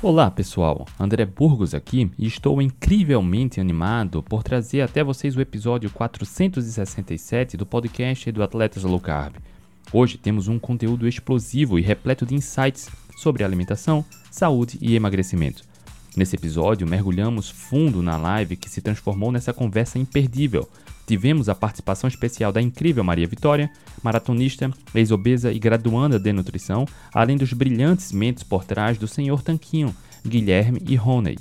Olá pessoal, André Burgos aqui e estou incrivelmente animado por trazer até vocês o episódio 467 do podcast do Atletas Low Carb. Hoje temos um conteúdo explosivo e repleto de insights sobre alimentação, saúde e emagrecimento. Nesse episódio, mergulhamos fundo na live que se transformou nessa conversa imperdível. Tivemos a participação especial da incrível Maria Vitória, maratonista, ex-obesa e graduanda de nutrição, além dos brilhantes mentes por trás do senhor Tanquinho, Guilherme e Roney.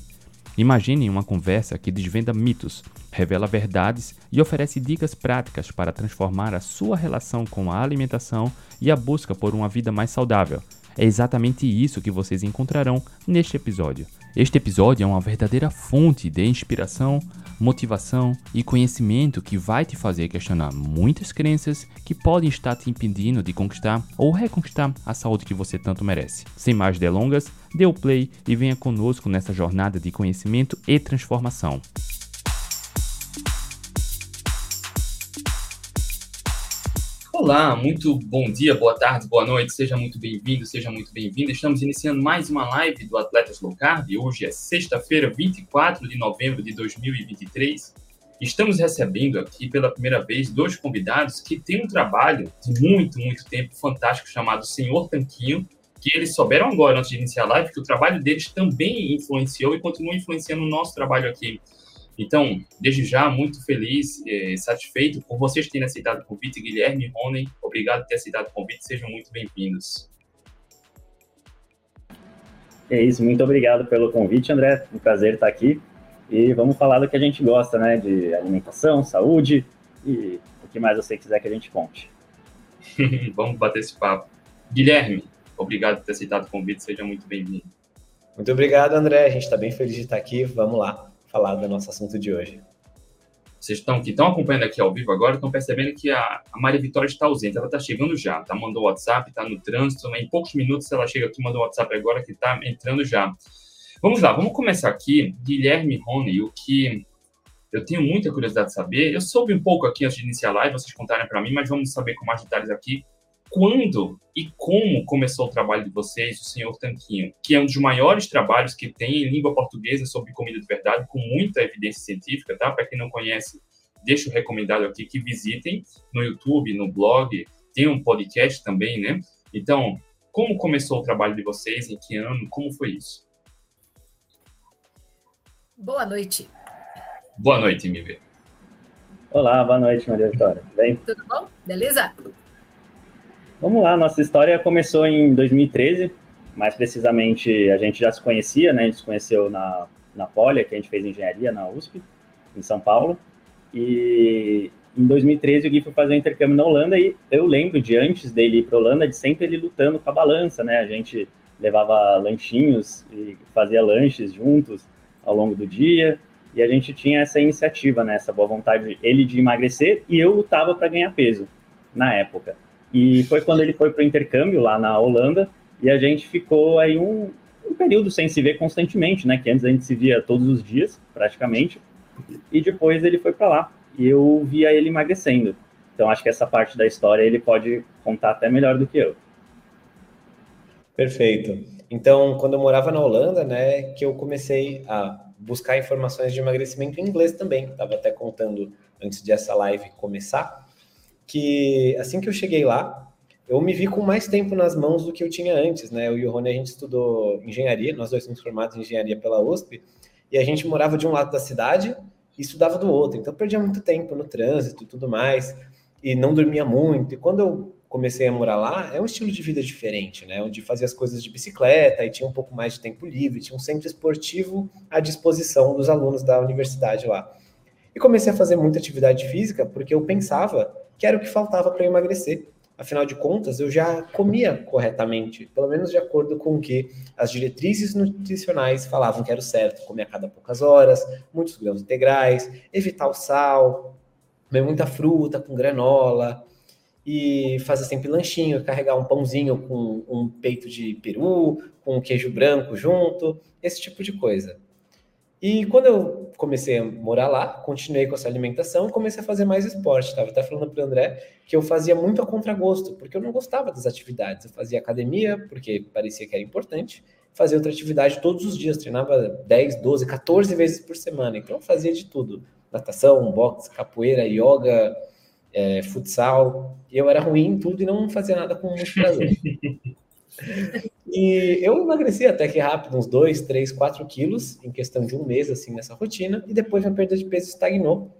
Imaginem uma conversa que desvenda mitos, revela verdades e oferece dicas práticas para transformar a sua relação com a alimentação e a busca por uma vida mais saudável. É exatamente isso que vocês encontrarão neste episódio. Este episódio é uma verdadeira fonte de inspiração, motivação e conhecimento que vai te fazer questionar muitas crenças que podem estar te impedindo de conquistar ou reconquistar a saúde que você tanto merece. Sem mais delongas, dê o play e venha conosco nessa jornada de conhecimento e transformação. Olá, muito bom dia, boa tarde, boa noite, seja muito bem-vindo, seja muito bem-vinda. Estamos iniciando mais uma live do Atletas Low Carb. Hoje é sexta-feira, 24 de novembro de 2023. Estamos recebendo aqui pela primeira vez dois convidados que têm um trabalho de muito, muito tempo fantástico chamado Senhor Tanquinho, que eles souberam agora, antes de iniciar a live, que o trabalho deles também influenciou e continua influenciando o nosso trabalho aqui. Então, desde já, muito feliz e eh, satisfeito por vocês terem aceitado o convite. Guilherme e Rony, obrigado por ter aceitado o convite. Sejam muito bem-vindos. É isso, muito obrigado pelo convite, André. Um prazer estar aqui. E vamos falar do que a gente gosta, né? De alimentação, saúde e o que mais você quiser que a gente conte. vamos bater esse papo. Guilherme, obrigado por ter aceitado o convite. Seja muito bem-vindo. Muito obrigado, André. A gente está bem feliz de estar aqui. Vamos lá falar do nosso assunto de hoje. Vocês estão que estão acompanhando aqui ao vivo agora, estão percebendo que a, a Maria Vitória está ausente. Ela está chegando já, tá? Mandou WhatsApp, está no trânsito. Em poucos minutos ela chega aqui, mandou WhatsApp agora que está entrando já. Vamos lá, vamos começar aqui. Guilherme Rony, o que eu tenho muita curiosidade de saber. Eu soube um pouco aqui antes de iniciar a live, vocês contarem para mim, mas vamos saber com mais detalhes aqui quando e como começou o trabalho de vocês, o Senhor Tanquinho, que é um dos maiores trabalhos que tem em língua portuguesa sobre comida de verdade, com muita evidência científica, tá? Para quem não conhece, deixo recomendado aqui que visitem no YouTube, no blog, tem um podcast também, né? Então, como começou o trabalho de vocês, em que ano, como foi isso? Boa noite. Boa noite, Mive. Olá, boa noite, Maria Vitória. Bem? Tudo bom? Beleza? Vamos lá, nossa história começou em 2013, mais precisamente a gente já se conhecia, né? A gente se conheceu na, na Polia, que a gente fez engenharia na USP, em São Paulo. E em 2013 o Gui foi fazer um intercâmbio na Holanda e eu lembro de antes dele ir para a Holanda, de sempre ele lutando com a balança, né? A gente levava lanchinhos e fazia lanches juntos ao longo do dia e a gente tinha essa iniciativa, né? Essa boa vontade, ele de emagrecer e eu lutava para ganhar peso na época. E foi quando ele foi para o intercâmbio lá na Holanda e a gente ficou aí um, um, período sem se ver constantemente, né? Que antes a gente se via todos os dias, praticamente. E depois ele foi para lá e eu via ele emagrecendo. Então acho que essa parte da história ele pode contar até melhor do que eu. Perfeito. Então, quando eu morava na Holanda, né, que eu comecei a buscar informações de emagrecimento em inglês também. Estava até contando antes de essa live começar que assim que eu cheguei lá, eu me vi com mais tempo nas mãos do que eu tinha antes, né? Eu e o Rony, a gente estudou engenharia, nós dois somos formados em engenharia pela USP, e a gente morava de um lado da cidade e estudava do outro. Então, perdia muito tempo no trânsito e tudo mais, e não dormia muito. E quando eu comecei a morar lá, é um estilo de vida diferente, né? Onde fazia as coisas de bicicleta e tinha um pouco mais de tempo livre, tinha um centro esportivo à disposição dos alunos da universidade lá. E comecei a fazer muita atividade física porque eu pensava que era o que faltava para emagrecer. Afinal de contas, eu já comia corretamente, pelo menos de acordo com o que as diretrizes nutricionais falavam que era o certo. Comer a cada poucas horas, muitos grãos integrais, evitar o sal, comer muita fruta com granola, e fazer sempre lanchinho, carregar um pãozinho com um peito de peru, com queijo branco junto, esse tipo de coisa. E quando eu comecei a morar lá, continuei com essa alimentação, comecei a fazer mais esporte. Estava até falando para o André que eu fazia muito a contragosto, porque eu não gostava das atividades. Eu fazia academia, porque parecia que era importante, fazer outra atividade todos os dias, treinava 10, 12, 14 vezes por semana, então fazia de tudo, natação, boxe, capoeira, yoga, é, futsal, e eu era ruim em tudo e não fazia nada com muito prazer. e eu emagreci até que rápido, uns 2, 3, 4 quilos, em questão de um mês, assim, nessa rotina, e depois minha perda de peso estagnou.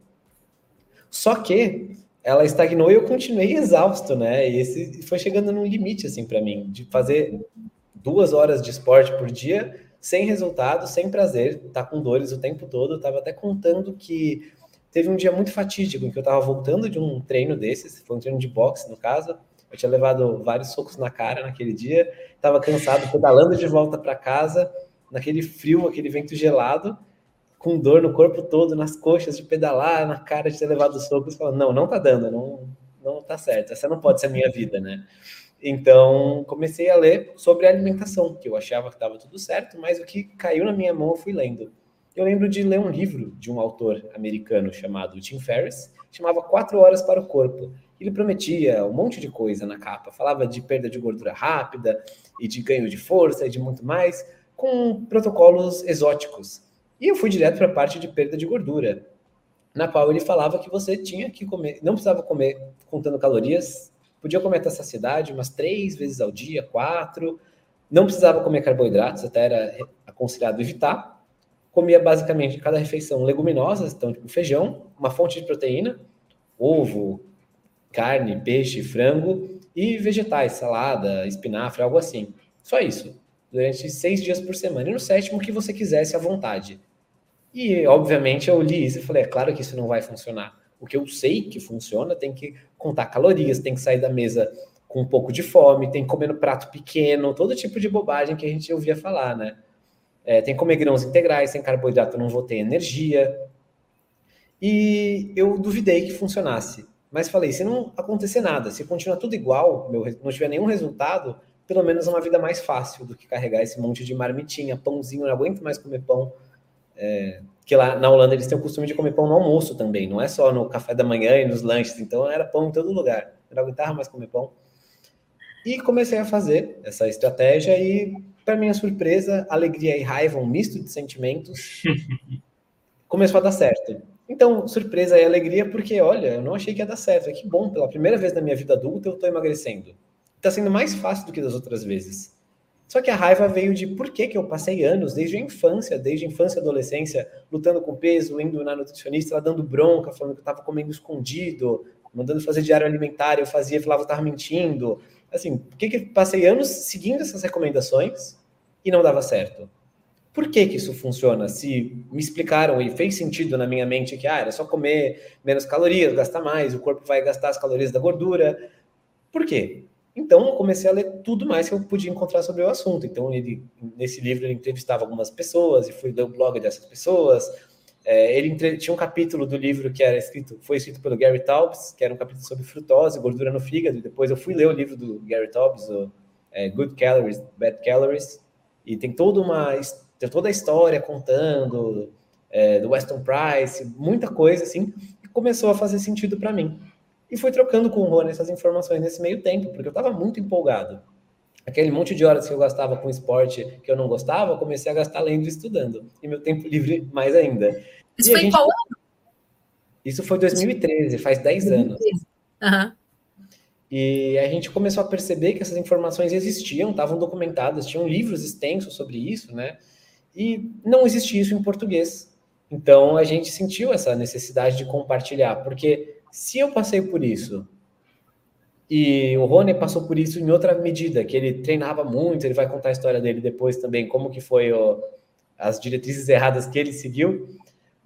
Só que ela estagnou e eu continuei exausto, né? E esse foi chegando num limite, assim, para mim, de fazer duas horas de esporte por dia, sem resultado, sem prazer, tá com dores o tempo todo. Eu tava até contando que teve um dia muito fatídico em que eu tava voltando de um treino desses, foi um treino de boxe, no caso, eu tinha levado vários socos na cara naquele dia, estava cansado, pedalando de volta para casa, naquele frio, aquele vento gelado, com dor no corpo todo, nas coxas de pedalar, na cara de ter levado socos, falando, não, não tá dando, não, não tá certo, essa não pode ser a minha vida, né? Então, comecei a ler sobre alimentação, que eu achava que estava tudo certo, mas o que caiu na minha mão eu fui lendo. Eu lembro de ler um livro de um autor americano chamado Tim Ferriss, chamava Quatro Horas para o Corpo. Ele prometia um monte de coisa na capa, falava de perda de gordura rápida e de ganho de força e de muito mais, com protocolos exóticos. E eu fui direto para a parte de perda de gordura, na qual ele falava que você tinha que comer, não precisava comer contando calorias, podia comer até saciedade umas três vezes ao dia, quatro, não precisava comer carboidratos, até era aconselhado evitar. Comia basicamente cada refeição leguminosas, então tipo feijão, uma fonte de proteína, ovo, carne, peixe, frango e vegetais, salada, espinafre, algo assim. Só isso, durante seis dias por semana. E no sétimo, que você quisesse à vontade. E, obviamente, eu li isso e falei, é claro que isso não vai funcionar. O que eu sei que funciona tem que contar calorias, tem que sair da mesa com um pouco de fome, tem que comer no prato pequeno, todo tipo de bobagem que a gente ouvia falar, né? É, tem que comer grãos integrais, sem carboidrato não vou ter energia. E eu duvidei que funcionasse. Mas falei, se não acontecer nada, se continuar tudo igual, meu, não tiver nenhum resultado, pelo menos é uma vida mais fácil do que carregar esse monte de marmitinha, pãozinho, não aguento mais comer pão. É, que lá na Holanda eles têm o costume de comer pão no almoço também, não é só no café da manhã e nos lanches, então era pão em todo lugar. Eu não aguentava mais comer pão. E comecei a fazer essa estratégia e, para minha surpresa, alegria e raiva, um misto de sentimentos, começou a dar certo. Então, surpresa e alegria, porque, olha, eu não achei que ia dar certo. É que bom, pela primeira vez na minha vida adulta eu estou emagrecendo. Está sendo mais fácil do que das outras vezes. Só que a raiva veio de por que, que eu passei anos, desde a infância, desde a infância e adolescência, lutando com peso, indo na nutricionista, ela dando bronca, falando que eu estava comendo escondido, mandando fazer diário alimentar, eu fazia, falava que estava mentindo. Assim, por que, que passei anos seguindo essas recomendações e não dava certo? Por que, que isso funciona? Se me explicaram e fez sentido na minha mente que ah, era só comer menos calorias, gastar mais, o corpo vai gastar as calorias da gordura. Por quê? Então, eu comecei a ler tudo mais que eu podia encontrar sobre o assunto. Então, ele, nesse livro, ele entrevistava algumas pessoas e fui ler o blog dessas pessoas. É, ele entre... tinha um capítulo do livro que era escrito, foi escrito pelo Gary Taubes, que era um capítulo sobre frutose, gordura no fígado. Depois eu fui ler o livro do Gary Taubes, o, é, Good Calories, Bad Calories, e tem toda uma tem toda a história contando é, do Weston Price, muita coisa assim, e começou a fazer sentido para mim. E fui trocando com o Rony essas informações nesse meio tempo, porque eu estava muito empolgado. Aquele monte de horas que eu gastava com esporte que eu não gostava, eu comecei a gastar lendo e estudando. E meu tempo livre mais ainda. Isso e foi gente... qual ano? Isso foi 2013, faz 10 anos. Uhum. E a gente começou a perceber que essas informações existiam, estavam documentadas, tinham livros extensos sobre isso, né? E não existia isso em português. Então a gente sentiu essa necessidade de compartilhar, porque se eu passei por isso e o Rony passou por isso em outra medida, que ele treinava muito, ele vai contar a história dele depois também, como que foi o, as diretrizes erradas que ele seguiu,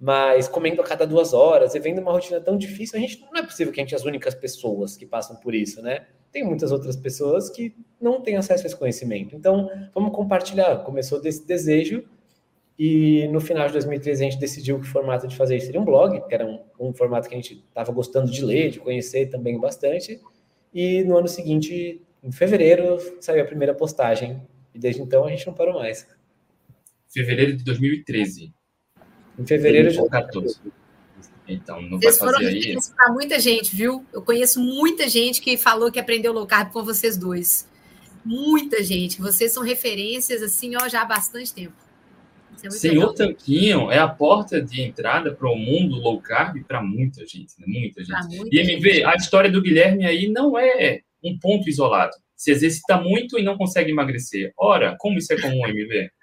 mas comendo a cada duas horas e vendo uma rotina tão difícil, a gente não é possível que a gente é as únicas pessoas que passam por isso, né? Tem muitas outras pessoas que não têm acesso a esse conhecimento. Então, vamos compartilhar. Começou desse desejo e no final de 2013 a gente decidiu que o formato de fazer isso seria um blog, que era um, um formato que a gente estava gostando de ler, de conhecer também bastante. E no ano seguinte, em fevereiro, saiu a primeira postagem. E desde então a gente não parou mais. Fevereiro de 2013. Em fevereiro de 2014. Então, não vocês vai fazer aí. para muita gente, viu? Eu conheço muita gente que falou que aprendeu low carb com vocês dois. muita gente. Vocês são referências, assim, ó, já há bastante tempo. É Senhor legal. Tanquinho é a porta de entrada para o mundo low carb para muita gente, né? Muita gente. Muita e MV, gente. a história do Guilherme aí não é um ponto isolado. Se exercita muito e não consegue emagrecer. Ora, como isso é comum, MV?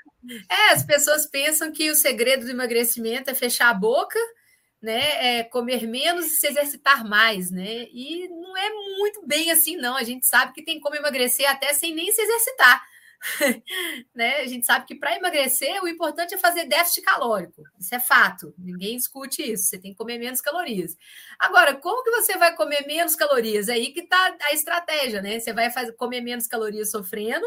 É, as pessoas pensam que o segredo do emagrecimento é fechar a boca, né? É comer menos e se exercitar mais, né? E não é muito bem assim, não. A gente sabe que tem como emagrecer até sem nem se exercitar. né? A gente sabe que para emagrecer o importante é fazer déficit calórico. Isso é fato. Ninguém discute isso. Você tem que comer menos calorias. Agora, como que você vai comer menos calorias? É aí que está a estratégia, né? Você vai fazer, comer menos calorias sofrendo,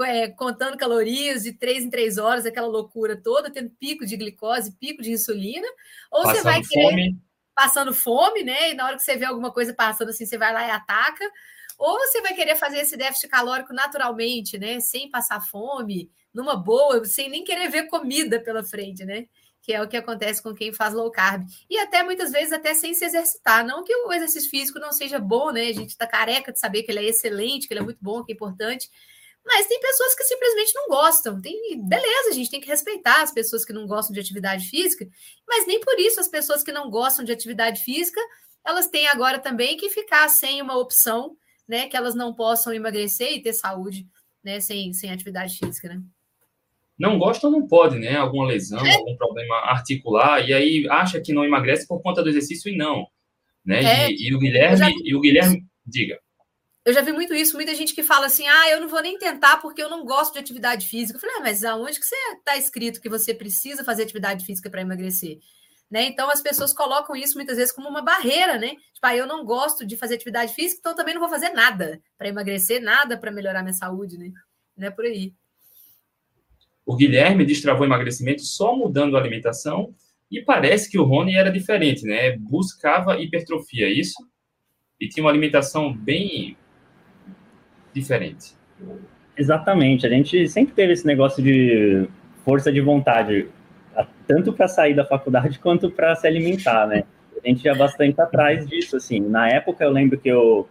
é, contando calorias de três em três horas, aquela loucura toda, tendo pico de glicose, pico de insulina, ou passando você vai querer fome. passando fome, né? E na hora que você vê alguma coisa passando assim, você vai lá e ataca. Ou você vai querer fazer esse déficit calórico naturalmente, né? Sem passar fome, numa boa, sem nem querer ver comida pela frente, né? Que é o que acontece com quem faz low carb. E até muitas vezes até sem se exercitar. Não que o exercício físico não seja bom, né? A gente tá careca de saber que ele é excelente, que ele é muito bom, que é importante. Mas tem pessoas que simplesmente não gostam. Tem, beleza, a gente tem que respeitar as pessoas que não gostam de atividade física, mas nem por isso as pessoas que não gostam de atividade física, elas têm agora também que ficar sem uma opção né, que elas não possam emagrecer e ter saúde, né, sem, sem atividade física, né? Não gosta ou não pode, né? Alguma lesão, é. algum problema articular, e aí acha que não emagrece por conta do exercício e não, né? É. E, e, o Guilherme, e o Guilherme, diga. Eu já vi muito isso, muita gente que fala assim: ah, eu não vou nem tentar porque eu não gosto de atividade física. Eu falei, ah, mas aonde que você está escrito que você precisa fazer atividade física para emagrecer? Né? Então as pessoas colocam isso muitas vezes como uma barreira, né? Tipo, ah, eu não gosto de fazer atividade física, então também não vou fazer nada para emagrecer, nada para melhorar minha saúde, né? Não é por aí. O Guilherme destravou emagrecimento só mudando a alimentação e parece que o Rony era diferente, né? Buscava hipertrofia, é isso? E tinha uma alimentação bem diferente. Exatamente. A gente sempre teve esse negócio de força de vontade tanto para sair da faculdade quanto para se alimentar, né? A gente ia bastante atrás disso, assim. Na época, eu lembro que eu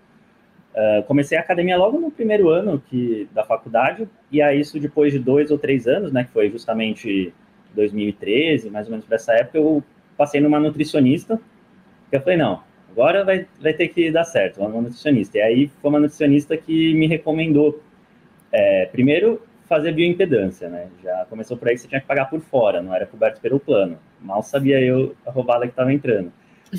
uh, comecei a academia logo no primeiro ano que, da faculdade, e aí isso depois de dois ou três anos, né, que foi justamente 2013, mais ou menos dessa época, eu passei numa nutricionista, que eu falei, não, agora vai, vai ter que dar certo, uma nutricionista. E aí foi uma nutricionista que me recomendou, é, primeiro, fazer bioimpedância, né? Já começou por aí que você tinha que pagar por fora, não era coberto pelo plano. Mal sabia eu a roubada que estava entrando.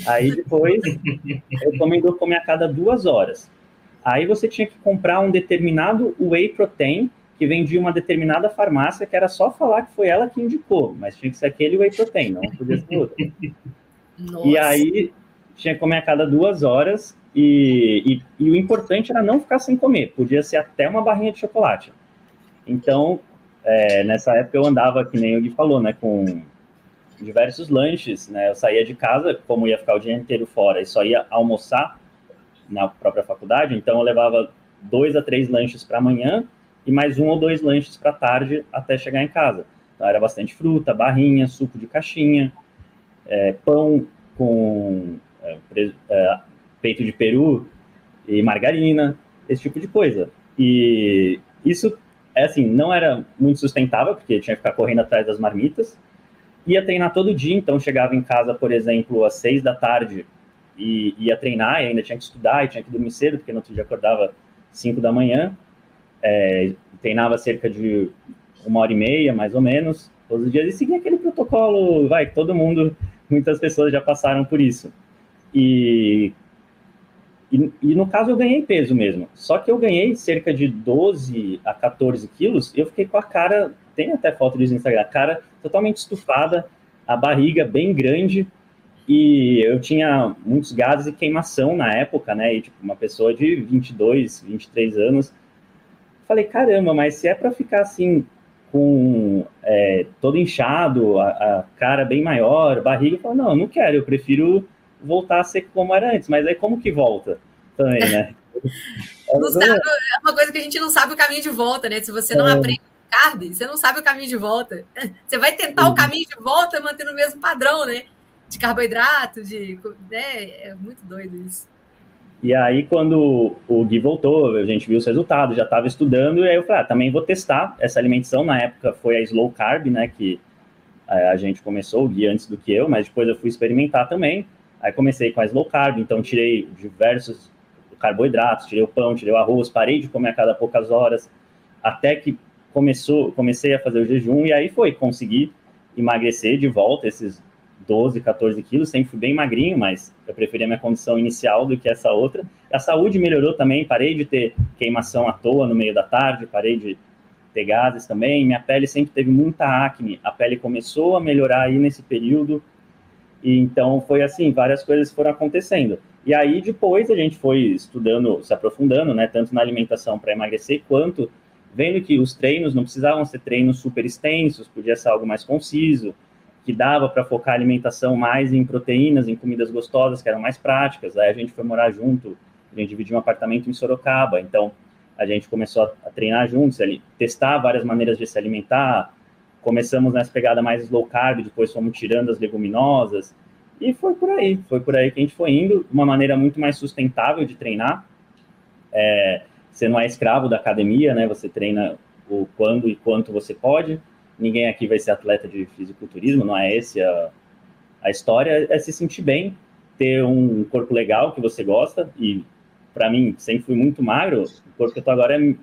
Aí depois, eu recomendou comer a cada duas horas. Aí você tinha que comprar um determinado whey protein que vendia uma determinada farmácia que era só falar que foi ela que indicou, mas tinha que ser aquele whey protein, não podia ser outro. Nossa. E aí tinha que comer a cada duas horas e, e, e o importante era não ficar sem comer, podia ser até uma barrinha de chocolate. Então, é, nessa época eu andava, que nem o Gui falou, né, com diversos lanches, né, eu saía de casa, como ia ficar o dia inteiro fora e só ia almoçar na própria faculdade, então eu levava dois a três lanches para amanhã e mais um ou dois lanches para tarde até chegar em casa. Então era bastante fruta, barrinha, suco de caixinha, é, pão com é, é, peito de peru e margarina, esse tipo de coisa. E isso é assim, não era muito sustentável, porque tinha que ficar correndo atrás das marmitas. Ia treinar todo dia, então chegava em casa, por exemplo, às seis da tarde e ia treinar, e ainda tinha que estudar, e tinha que dormir cedo, porque no outro dia acordava cinco da manhã. É, treinava cerca de uma hora e meia, mais ou menos, todos os dias, e seguia aquele protocolo, vai, todo mundo, muitas pessoas já passaram por isso. E e, e, no caso eu ganhei peso mesmo. Só que eu ganhei cerca de 12 a 14 quilos eu fiquei com a cara, tem até foto disso no Instagram, a cara totalmente estufada, a barriga bem grande e eu tinha muitos gases e queimação na época, né? E tipo, uma pessoa de 22, 23 anos. Falei, caramba, mas se é para ficar assim, com é, todo inchado, a, a, cara bem maior, barriga, eu falo, não, não quero, eu prefiro voltar a ser como era antes. Mas aí como que volta também, né? sabe, é uma coisa que a gente não sabe o caminho de volta, né? Se você não é. aprende carb, você não sabe o caminho de volta. Você vai tentar o caminho de volta mantendo o mesmo padrão, né? De carboidrato, de. Né? É muito doido isso. E aí, quando o Gui voltou, a gente viu os resultados, já estava estudando, e aí eu falei, ah, também vou testar essa alimentação. Na época foi a Slow Carb, né, que é, a gente começou, o Gui antes do que eu, mas depois eu fui experimentar também. Aí comecei com a Slow Carb, então tirei diversos carboidratos, tirei o pão, tirei o arroz, parei de comer a cada poucas horas, até que começou, comecei a fazer o jejum, e aí foi, consegui emagrecer de volta esses 12, 14 quilos, sempre fui bem magrinho, mas eu preferia minha condição inicial do que essa outra. A saúde melhorou também, parei de ter queimação à toa no meio da tarde, parei de ter gases também. Minha pele sempre teve muita acne, a pele começou a melhorar aí nesse período, e então foi assim, várias coisas foram acontecendo. E aí depois a gente foi estudando, se aprofundando, né, tanto na alimentação para emagrecer, quanto vendo que os treinos não precisavam ser treinos super extensos, podia ser algo mais conciso, que dava para focar a alimentação mais em proteínas, em comidas gostosas, que eram mais práticas. Aí a gente foi morar junto, a gente dividiu um apartamento em Sorocaba, então a gente começou a, treinar juntos, ali, testar várias maneiras de se alimentar. Começamos nessa pegada mais low carb, depois fomos tirando as leguminosas, e foi por aí, foi por aí que a gente foi indo, uma maneira muito mais sustentável de treinar. É, você não é escravo da academia, né? Você treina o quando e quanto você pode. Ninguém aqui vai ser atleta de fisiculturismo, não é esse a, a história, é se sentir bem, ter um corpo legal que você gosta, e para mim, sempre fui muito magro, o corpo que eu tô agora é,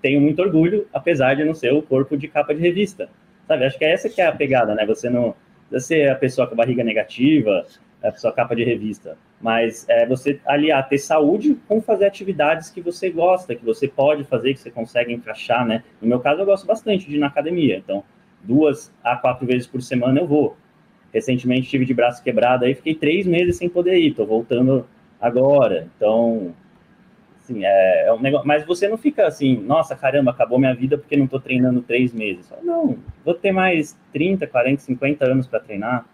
tenho muito orgulho, apesar de não ser o corpo de capa de revista, sabe? Acho que é essa que é a pegada, né? Você não é a pessoa com a barriga negativa, a pessoa capa de revista, mas é você aliar ter saúde com fazer atividades que você gosta, que você pode fazer, que você consegue encaixar, né? No meu caso, eu gosto bastante de ir na academia, então duas a quatro vezes por semana eu vou. Recentemente tive de braço quebrado aí, fiquei três meses sem poder ir, tô voltando agora. Então, assim, é, é um negócio. Mas você não fica assim, nossa, caramba, acabou minha vida porque não tô treinando três meses. Não, vou ter mais 30, 40, 50 anos para treinar.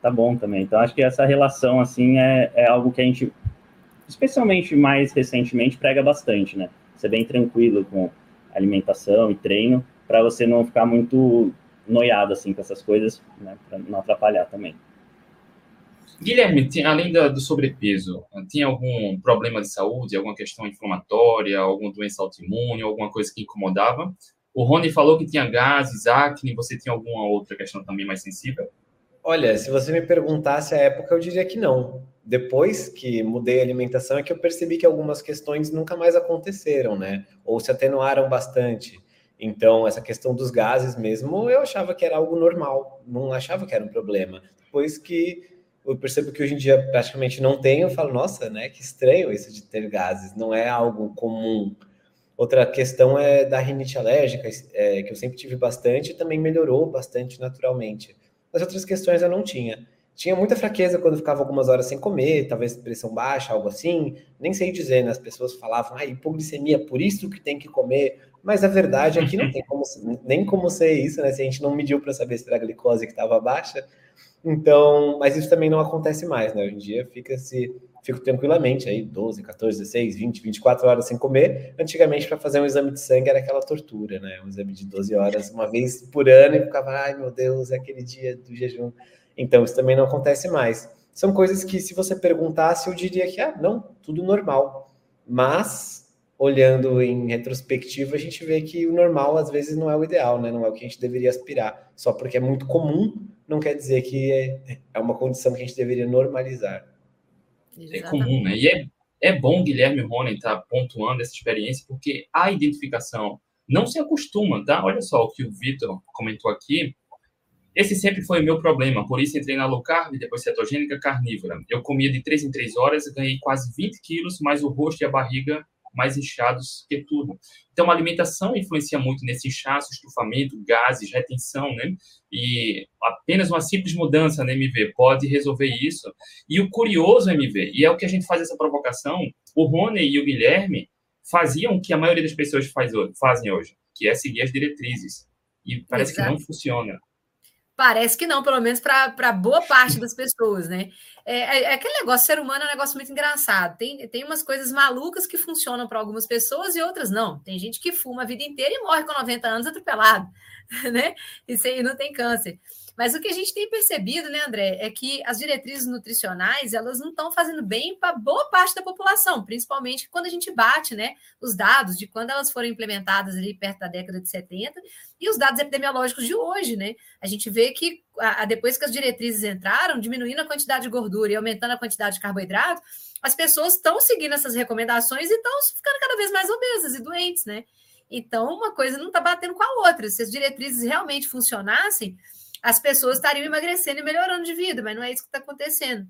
Tá bom também. Então, acho que essa relação, assim, é, é algo que a gente, especialmente mais recentemente, prega bastante, né? Ser bem tranquilo com alimentação e treino para você não ficar muito noiado assim com essas coisas, né, para não atrapalhar também. Guilherme, além do sobrepeso, tinha algum problema de saúde, alguma questão inflamatória, alguma doença autoimune, alguma coisa que incomodava? O Rony falou que tinha gases, acne, você tinha alguma outra questão também mais sensível? Olha, se você me perguntasse a época, eu diria que não. Depois que mudei a alimentação, é que eu percebi que algumas questões nunca mais aconteceram, né? Ou se atenuaram bastante. Então, essa questão dos gases mesmo, eu achava que era algo normal, não achava que era um problema. Depois que eu percebo que hoje em dia praticamente não tenho, eu falo, nossa, né, que estranho isso de ter gases, não é algo comum. Outra questão é da rinite alérgica, é, que eu sempre tive bastante e também melhorou bastante naturalmente. As outras questões eu não tinha. Tinha muita fraqueza quando ficava algumas horas sem comer, talvez pressão baixa, algo assim. Nem sei dizer, né? As pessoas falavam, ah, hipoglicemia, por isso que tem que comer. Mas a verdade é que não tem como, nem como ser isso, né? Se a gente não mediu para saber se era a glicose que estava baixa. Então, mas isso também não acontece mais, né? Hoje em dia fica se fico tranquilamente aí 12, 14, 16, 20, 24 horas sem comer. Antigamente para fazer um exame de sangue era aquela tortura, né? Um exame de 12 horas uma vez por ano e ficava, ai meu Deus, é aquele dia do jejum. Então, isso também não acontece mais. São coisas que se você perguntasse, eu diria que ah, não, tudo normal. Mas olhando em retrospectiva, a gente vê que o normal às vezes não é o ideal, né? Não é o que a gente deveria aspirar. Só porque é muito comum, não quer dizer que é, é uma condição que a gente deveria normalizar. É comum, né? E é, é bom Guilherme Ronen estar tá pontuando essa experiência, porque a identificação não se acostuma, tá? Olha só o que o Vitor comentou aqui. Esse sempre foi o meu problema, por isso entrei na low carb, depois cetogênica carnívora. Eu comia de 3 em 3 horas, ganhei quase 20 quilos, mas o rosto e a barriga mais inchados que tudo. Então, a alimentação influencia muito nesse inchaço, estufamento, gases, retenção, né? E apenas uma simples mudança na MV pode resolver isso. E o curioso MV, e é o que a gente faz essa provocação, o Rony e o Guilherme faziam o que a maioria das pessoas faz, fazem hoje, que é seguir as diretrizes. E parece Exato. que não funciona. Parece que não, pelo menos para boa parte das pessoas, né? É, é, é, aquele negócio, ser humano é um negócio muito engraçado. Tem, tem umas coisas malucas que funcionam para algumas pessoas e outras não. Tem gente que fuma a vida inteira e morre com 90 anos atropelado, né? E, sem, não tem câncer. Mas o que a gente tem percebido, né, André, é que as diretrizes nutricionais, elas não estão fazendo bem para boa parte da população, principalmente quando a gente bate, né, os dados de quando elas foram implementadas ali perto da década de 70 e os dados epidemiológicos de hoje, né? A gente vê que a, a, depois que as diretrizes entraram, diminuindo a quantidade de gordura e aumentando a quantidade de carboidrato, as pessoas estão seguindo essas recomendações e estão ficando cada vez mais obesas e doentes, né? Então, uma coisa não está batendo com a outra. Se as diretrizes realmente funcionassem, as pessoas estariam emagrecendo e melhorando de vida, mas não é isso que está acontecendo.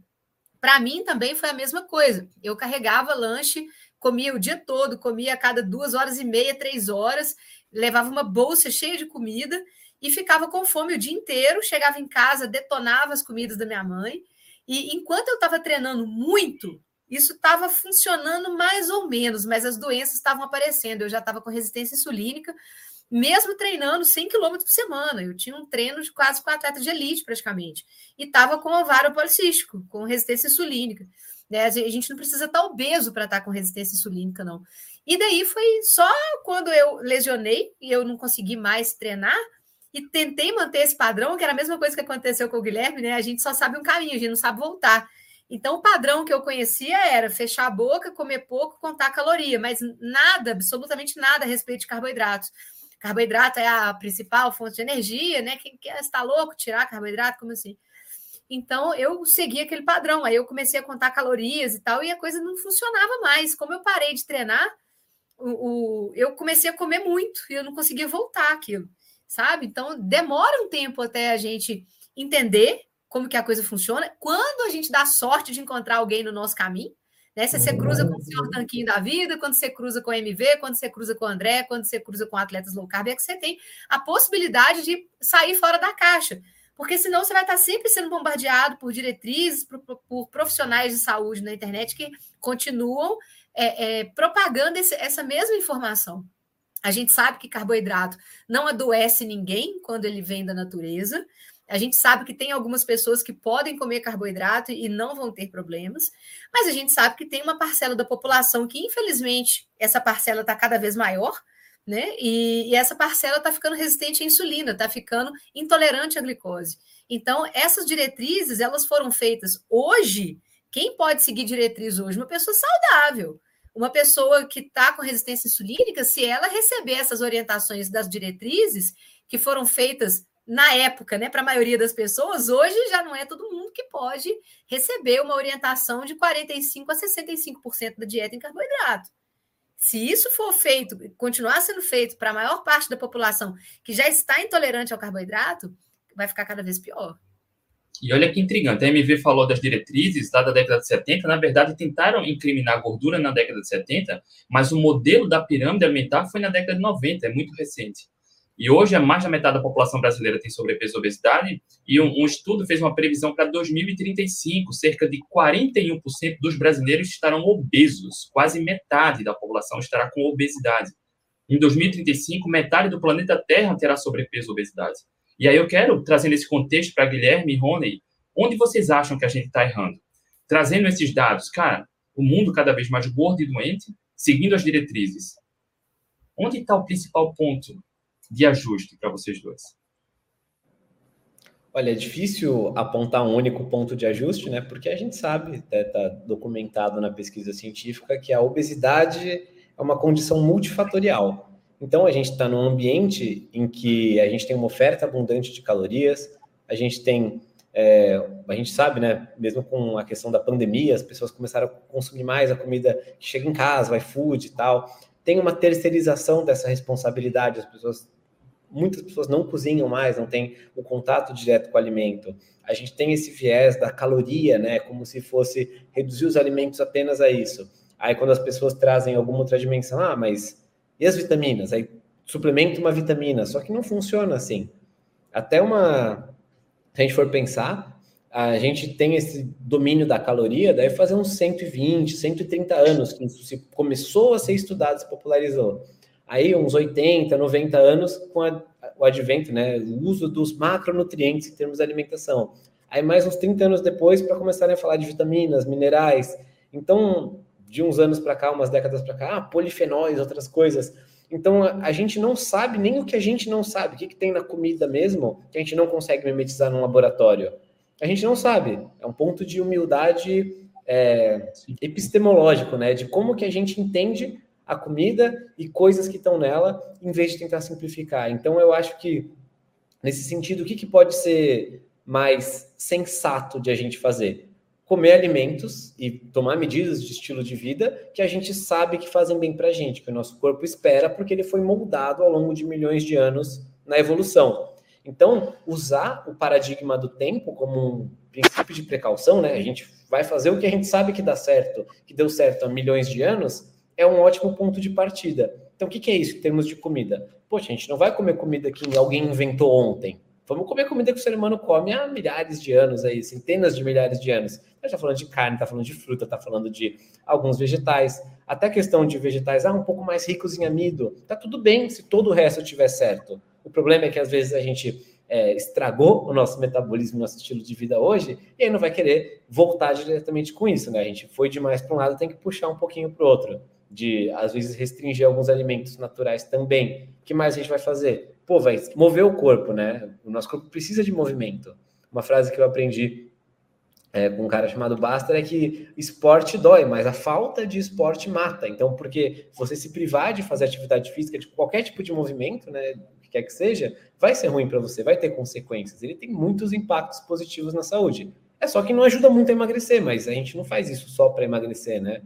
Para mim também foi a mesma coisa. Eu carregava lanche, comia o dia todo, comia a cada duas horas e meia, três horas, levava uma bolsa cheia de comida e ficava com fome o dia inteiro. Chegava em casa, detonava as comidas da minha mãe. E enquanto eu estava treinando muito, isso estava funcionando mais ou menos, mas as doenças estavam aparecendo. Eu já estava com resistência insulínica, mesmo treinando 100 km por semana. Eu tinha um treino de quase com atleta de elite, praticamente. E estava com ovário policístico, com resistência insulínica. Né? A gente não precisa estar obeso para estar com resistência insulínica, não. E daí foi só quando eu lesionei e eu não consegui mais treinar e tentei manter esse padrão, que era a mesma coisa que aconteceu com o Guilherme, né? A gente só sabe um caminho, a gente não sabe voltar. Então, o padrão que eu conhecia era fechar a boca, comer pouco, contar caloria, mas nada, absolutamente nada a respeito de carboidratos. Carboidrato é a principal fonte de energia, né? Quem quer está louco tirar carboidrato, como assim? Então, eu segui aquele padrão. Aí eu comecei a contar calorias e tal, e a coisa não funcionava mais. Como eu parei de treinar, o, o, eu comecei a comer muito e eu não conseguia voltar aquilo, sabe? Então, demora um tempo até a gente entender como que a coisa funciona. Quando a gente dá sorte de encontrar alguém no nosso caminho, né? Se você cruza com o senhor Tanquinho da vida, quando você cruza com o MV, quando você cruza com o André, quando você cruza com atletas low carb, é que você tem a possibilidade de sair fora da caixa. Porque senão você vai estar sempre sendo bombardeado por diretrizes, por, por profissionais de saúde na internet que continuam é, é, propagando esse, essa mesma informação. A gente sabe que carboidrato não adoece ninguém quando ele vem da natureza. A gente sabe que tem algumas pessoas que podem comer carboidrato e não vão ter problemas, mas a gente sabe que tem uma parcela da população que, infelizmente, essa parcela está cada vez maior, né? E, e essa parcela está ficando resistente à insulina, está ficando intolerante à glicose. Então, essas diretrizes, elas foram feitas hoje. Quem pode seguir diretriz hoje? Uma pessoa saudável. Uma pessoa que está com resistência insulínica, se ela receber essas orientações das diretrizes que foram feitas na época, né, para a maioria das pessoas, hoje já não é todo mundo que pode receber uma orientação de 45 a 65% da dieta em carboidrato. Se isso for feito, continuar sendo feito para a maior parte da população que já está intolerante ao carboidrato, vai ficar cada vez pior. E olha que intrigante, a MV falou das diretrizes da década de 70, na verdade tentaram incriminar a gordura na década de 70, mas o modelo da pirâmide alimentar foi na década de 90, é muito recente. E hoje, mais da metade da população brasileira tem sobrepeso e obesidade, e um, um estudo fez uma previsão para 2035, cerca de 41% dos brasileiros estarão obesos, quase metade da população estará com obesidade. Em 2035, metade do planeta Terra terá sobrepeso e obesidade. E aí eu quero, trazendo esse contexto para Guilherme e Rony, onde vocês acham que a gente está errando? Trazendo esses dados, cara, o mundo cada vez mais gordo e doente, seguindo as diretrizes. Onde está o principal ponto de ajuste para vocês dois? Olha, é difícil apontar um único ponto de ajuste, né? Porque a gente sabe, está documentado na pesquisa científica, que a obesidade é uma condição multifatorial. Então, a gente está num ambiente em que a gente tem uma oferta abundante de calorias, a gente tem, é, a gente sabe, né? Mesmo com a questão da pandemia, as pessoas começaram a consumir mais a comida que chega em casa, o iFood e tal. Tem uma terceirização dessa responsabilidade, as pessoas muitas pessoas não cozinham mais, não tem o contato direto com o alimento. A gente tem esse viés da caloria, né? Como se fosse reduzir os alimentos apenas a isso. Aí quando as pessoas trazem alguma outra dimensão, ah, mas e as vitaminas? Aí suplementa uma vitamina, só que não funciona assim. Até uma. Se a gente for pensar, a gente tem esse domínio da caloria, deve fazer uns 120, 130 anos que isso começou a ser estudado, se popularizou aí uns 80, 90 anos com a, o advento, né, o uso dos macronutrientes em termos de alimentação. Aí mais uns 30 anos depois para começarem a falar de vitaminas, minerais. Então, de uns anos para cá, umas décadas para cá, ah, polifenóis, outras coisas. Então a gente não sabe nem o que a gente não sabe, o que, que tem na comida mesmo, que a gente não consegue mimetizar num laboratório. A gente não sabe. É um ponto de humildade é, epistemológico, né? De como que a gente entende a comida e coisas que estão nela, em vez de tentar simplificar. Então eu acho que nesse sentido, o que, que pode ser mais sensato de a gente fazer? comer alimentos e tomar medidas de estilo de vida que a gente sabe que fazem bem para a gente, que o nosso corpo espera, porque ele foi moldado ao longo de milhões de anos na evolução. Então, usar o paradigma do tempo como um princípio de precaução, né? A gente vai fazer o que a gente sabe que dá certo, que deu certo há milhões de anos, é um ótimo ponto de partida. Então, o que é isso em termos de comida? Poxa, a gente não vai comer comida que alguém inventou ontem. Vamos comer comida que o ser humano come há milhares de anos aí, centenas de milhares de anos. A gente está falando de carne, está falando de fruta, está falando de alguns vegetais. Até a questão de vegetais, ah, um pouco mais ricos em amido. Tá tudo bem se todo o resto estiver certo. O problema é que às vezes a gente é, estragou o nosso metabolismo, nosso estilo de vida hoje, e aí não vai querer voltar diretamente com isso, né? A gente foi demais para um lado, tem que puxar um pouquinho para o outro. De, às vezes, restringir alguns alimentos naturais também. O que mais a gente vai fazer? pô, vai mover o corpo, né? O nosso corpo precisa de movimento. Uma frase que eu aprendi é, com um cara chamado Baster é que esporte dói, mas a falta de esporte mata. Então, porque você se privar de fazer atividade física, de qualquer tipo de movimento, né, que quer que seja, vai ser ruim para você, vai ter consequências. Ele tem muitos impactos positivos na saúde. É só que não ajuda muito a emagrecer, mas a gente não faz isso só para emagrecer, né?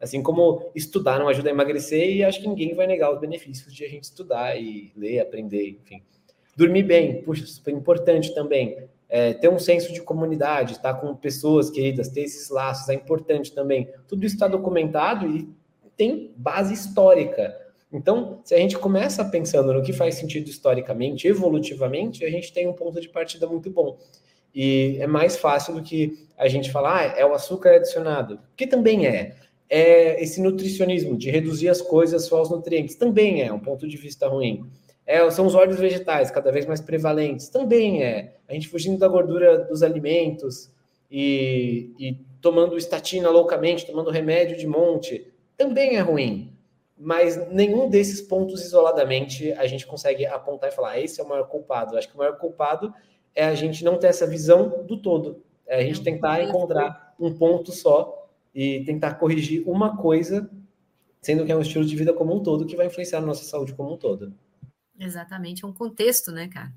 Assim como estudar não ajuda a emagrecer, e acho que ninguém vai negar os benefícios de a gente estudar e ler, aprender, enfim. Dormir bem, puxa, super importante também. É, ter um senso de comunidade, estar com pessoas queridas, ter esses laços é importante também. Tudo isso está documentado e tem base histórica. Então, se a gente começa pensando no que faz sentido historicamente, evolutivamente, a gente tem um ponto de partida muito bom. E é mais fácil do que a gente falar, ah, é o açúcar adicionado, que também é é esse nutricionismo de reduzir as coisas só aos nutrientes. Também é um ponto de vista ruim. É, são os óleos vegetais cada vez mais prevalentes. Também é. A gente fugindo da gordura dos alimentos e, e tomando estatina loucamente, tomando remédio de monte. Também é ruim. Mas nenhum desses pontos isoladamente a gente consegue apontar e falar, ah, esse é o maior culpado. Acho que o maior culpado é a gente não ter essa visão do todo. É a gente tentar encontrar um ponto só e tentar corrigir uma coisa, sendo que é um estilo de vida como um todo que vai influenciar a nossa saúde como um todo. Exatamente, é um contexto, né, cara?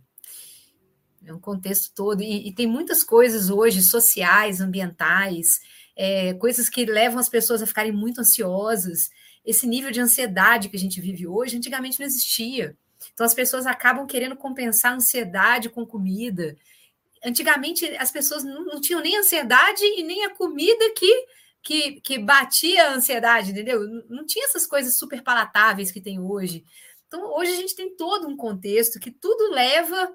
É um contexto todo. E, e tem muitas coisas hoje, sociais, ambientais, é, coisas que levam as pessoas a ficarem muito ansiosas. Esse nível de ansiedade que a gente vive hoje, antigamente não existia. Então as pessoas acabam querendo compensar a ansiedade com comida. Antigamente as pessoas não, não tinham nem ansiedade e nem a comida que que, que batia a ansiedade, entendeu? Não tinha essas coisas super palatáveis que tem hoje. Então, hoje a gente tem todo um contexto que tudo leva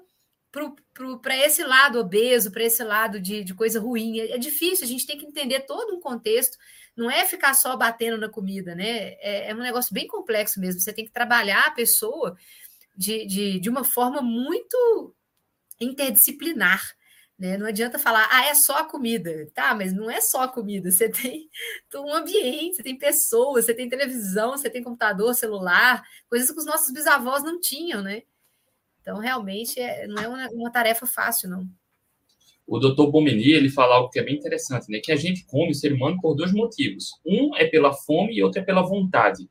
para esse lado obeso, para esse lado de, de coisa ruim. É, é, difícil, a gente tem que entender todo um contexto. Não é ficar só batendo na comida, né? É, é um negócio bem complexo mesmo. Você tem que trabalhar a pessoa de, de, de uma forma muito interdisciplinar. Né? Não adianta falar, ah, é só a comida. Tá, mas não é só a comida. Você tem um ambiente, você tem pessoas, você tem televisão, você tem computador, celular, coisas que os nossos bisavós não tinham, né? Então, realmente, é, não é uma, uma tarefa fácil, não. O doutor Bomeni, ele fala algo que é bem interessante, né? Que a gente come o ser humano por dois motivos. Um é pela fome e outro é pela vontade.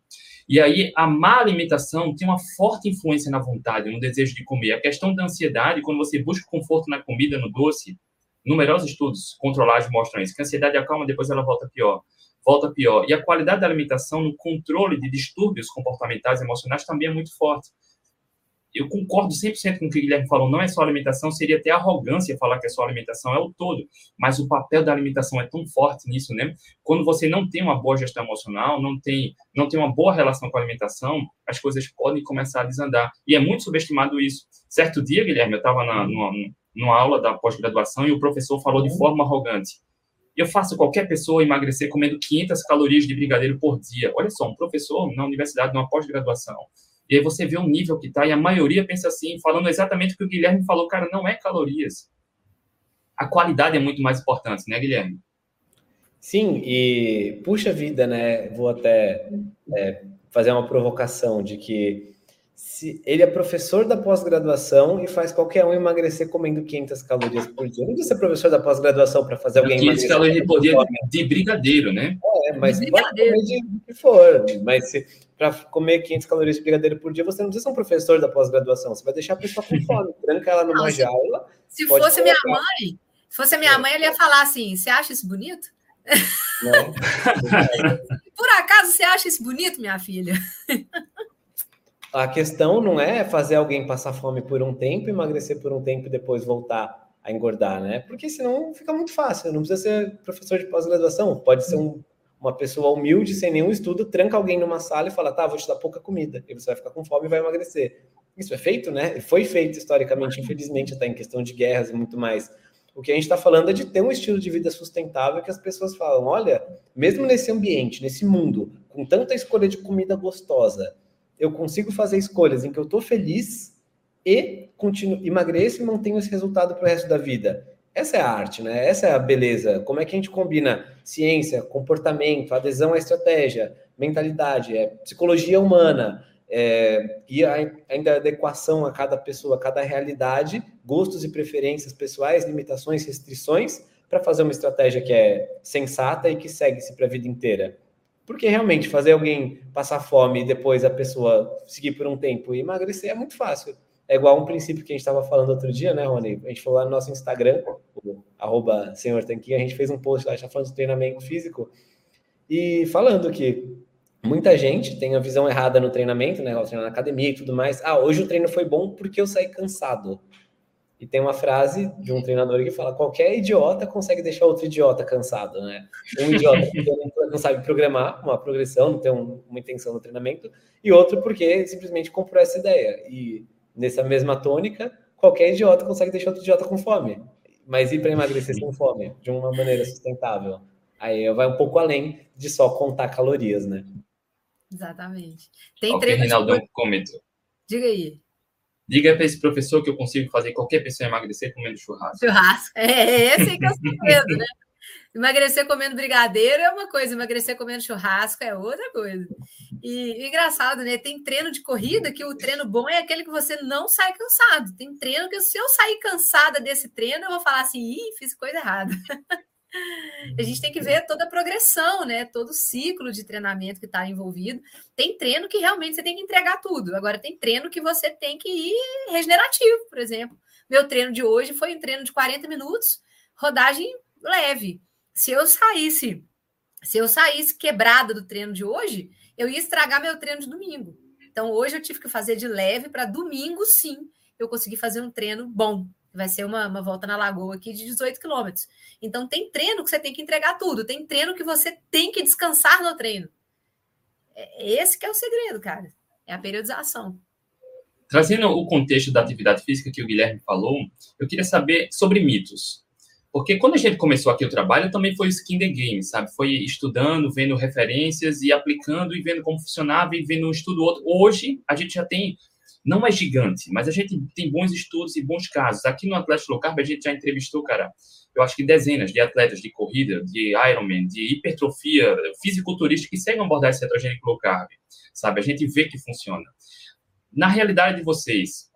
E aí, a má alimentação tem uma forte influência na vontade, no desejo de comer. A questão da ansiedade, quando você busca conforto na comida, no doce, numerosos estudos controlados mostram isso, que a ansiedade acalma, depois ela volta pior, volta pior. E a qualidade da alimentação no controle de distúrbios comportamentais e emocionais também é muito forte eu concordo 100% com o que o Guilherme falou, não é só alimentação, seria até arrogância falar que é só alimentação, é o todo, mas o papel da alimentação é tão forte nisso, né? Quando você não tem uma boa gestão emocional, não tem, não tem uma boa relação com a alimentação, as coisas podem começar a desandar. E é muito subestimado isso. Certo dia, Guilherme, eu estava numa, numa aula da pós-graduação e o professor falou de forma arrogante. Eu faço qualquer pessoa emagrecer comendo 500 calorias de brigadeiro por dia. Olha só, um professor na universidade, numa pós-graduação e aí você vê o nível que está, e a maioria pensa assim, falando exatamente o que o Guilherme falou, cara, não é calorias. A qualidade é muito mais importante, né, Guilherme? Sim, e puxa vida, né? Vou até é, fazer uma provocação de que se ele é professor da pós-graduação e faz qualquer um emagrecer comendo 500 calorias por dia. Não precisa ser professor da pós-graduação para fazer alguém 500 emagrecer. 500 calorias por dia de brigadeiro, né? É, mas de pode comer de que for. Mas para comer 500 calorias de brigadeiro por dia, você não precisa ser um professor da pós-graduação. Você vai deixar a pessoa com fome, tranca ela numa não, jaula. Se fosse colocar. minha mãe, se fosse minha mãe, ele ia falar assim: você acha isso bonito? Não. Por acaso você acha isso bonito, minha filha? A questão não é fazer alguém passar fome por um tempo, emagrecer por um tempo e depois voltar a engordar, né? Porque senão fica muito fácil. Não precisa ser professor de pós-graduação, pode ser um, uma pessoa humilde, sem nenhum estudo, tranca alguém numa sala e fala: tá, vou te dar pouca comida, e você vai ficar com fome e vai emagrecer. Isso é feito, né? Foi feito historicamente, infelizmente, até em questão de guerras e muito mais. O que a gente está falando é de ter um estilo de vida sustentável que as pessoas falam: olha, mesmo nesse ambiente, nesse mundo, com tanta escolha de comida gostosa, eu consigo fazer escolhas em que eu estou feliz e continuo, emagreço e mantenho esse resultado para o resto da vida. Essa é a arte, né? Essa é a beleza. Como é que a gente combina ciência, comportamento, adesão à estratégia, mentalidade, é, psicologia humana, é, e a, ainda a adequação a cada pessoa, a cada realidade, gostos e preferências pessoais, limitações, restrições, para fazer uma estratégia que é sensata e que segue-se para a vida inteira. Porque realmente fazer alguém passar fome e depois a pessoa seguir por um tempo e emagrecer é muito fácil. É igual um princípio que a gente estava falando outro dia, né, Rony? A gente falou lá no nosso Instagram, arroba Senhor Tanquinho, a gente fez um post lá, já falando de treinamento físico, e falando que Muita gente tem a visão errada no treinamento, né? Treinar na academia e tudo mais. Ah, hoje o treino foi bom porque eu saí cansado. E tem uma frase de um treinador que fala: qualquer idiota consegue deixar outro idiota cansado, né? Um idiota porque não sabe programar uma progressão, não tem um, uma intenção no treinamento, e outro porque simplesmente comprou essa ideia. E nessa mesma tônica, qualquer idiota consegue deixar outro idiota com fome. Mas ir para emagrecer sem fome, de uma maneira sustentável. Aí vai um pouco além de só contar calorias, né? Exatamente. Tem okay, treino. Reinaldo, de... Diga aí. Diga para esse professor que eu consigo fazer qualquer pessoa emagrecer comendo churrasco. Churrasco. É, é esse que é o né? Emagrecer comendo brigadeiro é uma coisa, emagrecer comendo churrasco é outra coisa. E, engraçado, né? Tem treino de corrida que o treino bom é aquele que você não sai cansado. Tem treino que se eu sair cansada desse treino, eu vou falar assim, ih, fiz coisa errada. A gente tem que ver toda a progressão, né? Todo o ciclo de treinamento que está envolvido. Tem treino que realmente você tem que entregar tudo. Agora, tem treino que você tem que ir regenerativo, por exemplo. Meu treino de hoje foi um treino de 40 minutos, rodagem leve. Se eu saísse, se eu saísse quebrada do treino de hoje, eu ia estragar meu treino de domingo. Então, hoje eu tive que fazer de leve para domingo, sim, eu conseguir fazer um treino bom, vai ser uma, uma volta na lagoa aqui de 18 quilômetros. Então, tem treino que você tem que entregar tudo, tem treino que você tem que descansar no treino. É esse que é o segredo, cara. É a periodização. Trazendo o contexto da atividade física que o Guilherme falou, eu queria saber sobre mitos. Porque quando a gente começou aqui o trabalho, também foi skin the game, sabe? Foi estudando, vendo referências e aplicando e vendo como funcionava e vendo um estudo outro. Hoje, a gente já tem não é gigante, mas a gente tem bons estudos e bons casos. Aqui no Atlético Low Carb, a gente já entrevistou, cara, eu acho que dezenas de atletas de corrida, de Ironman, de hipertrofia, fisiculturista que seguem abordar esse cetogênico low carb, sabe? A gente vê que funciona. Na realidade de vocês,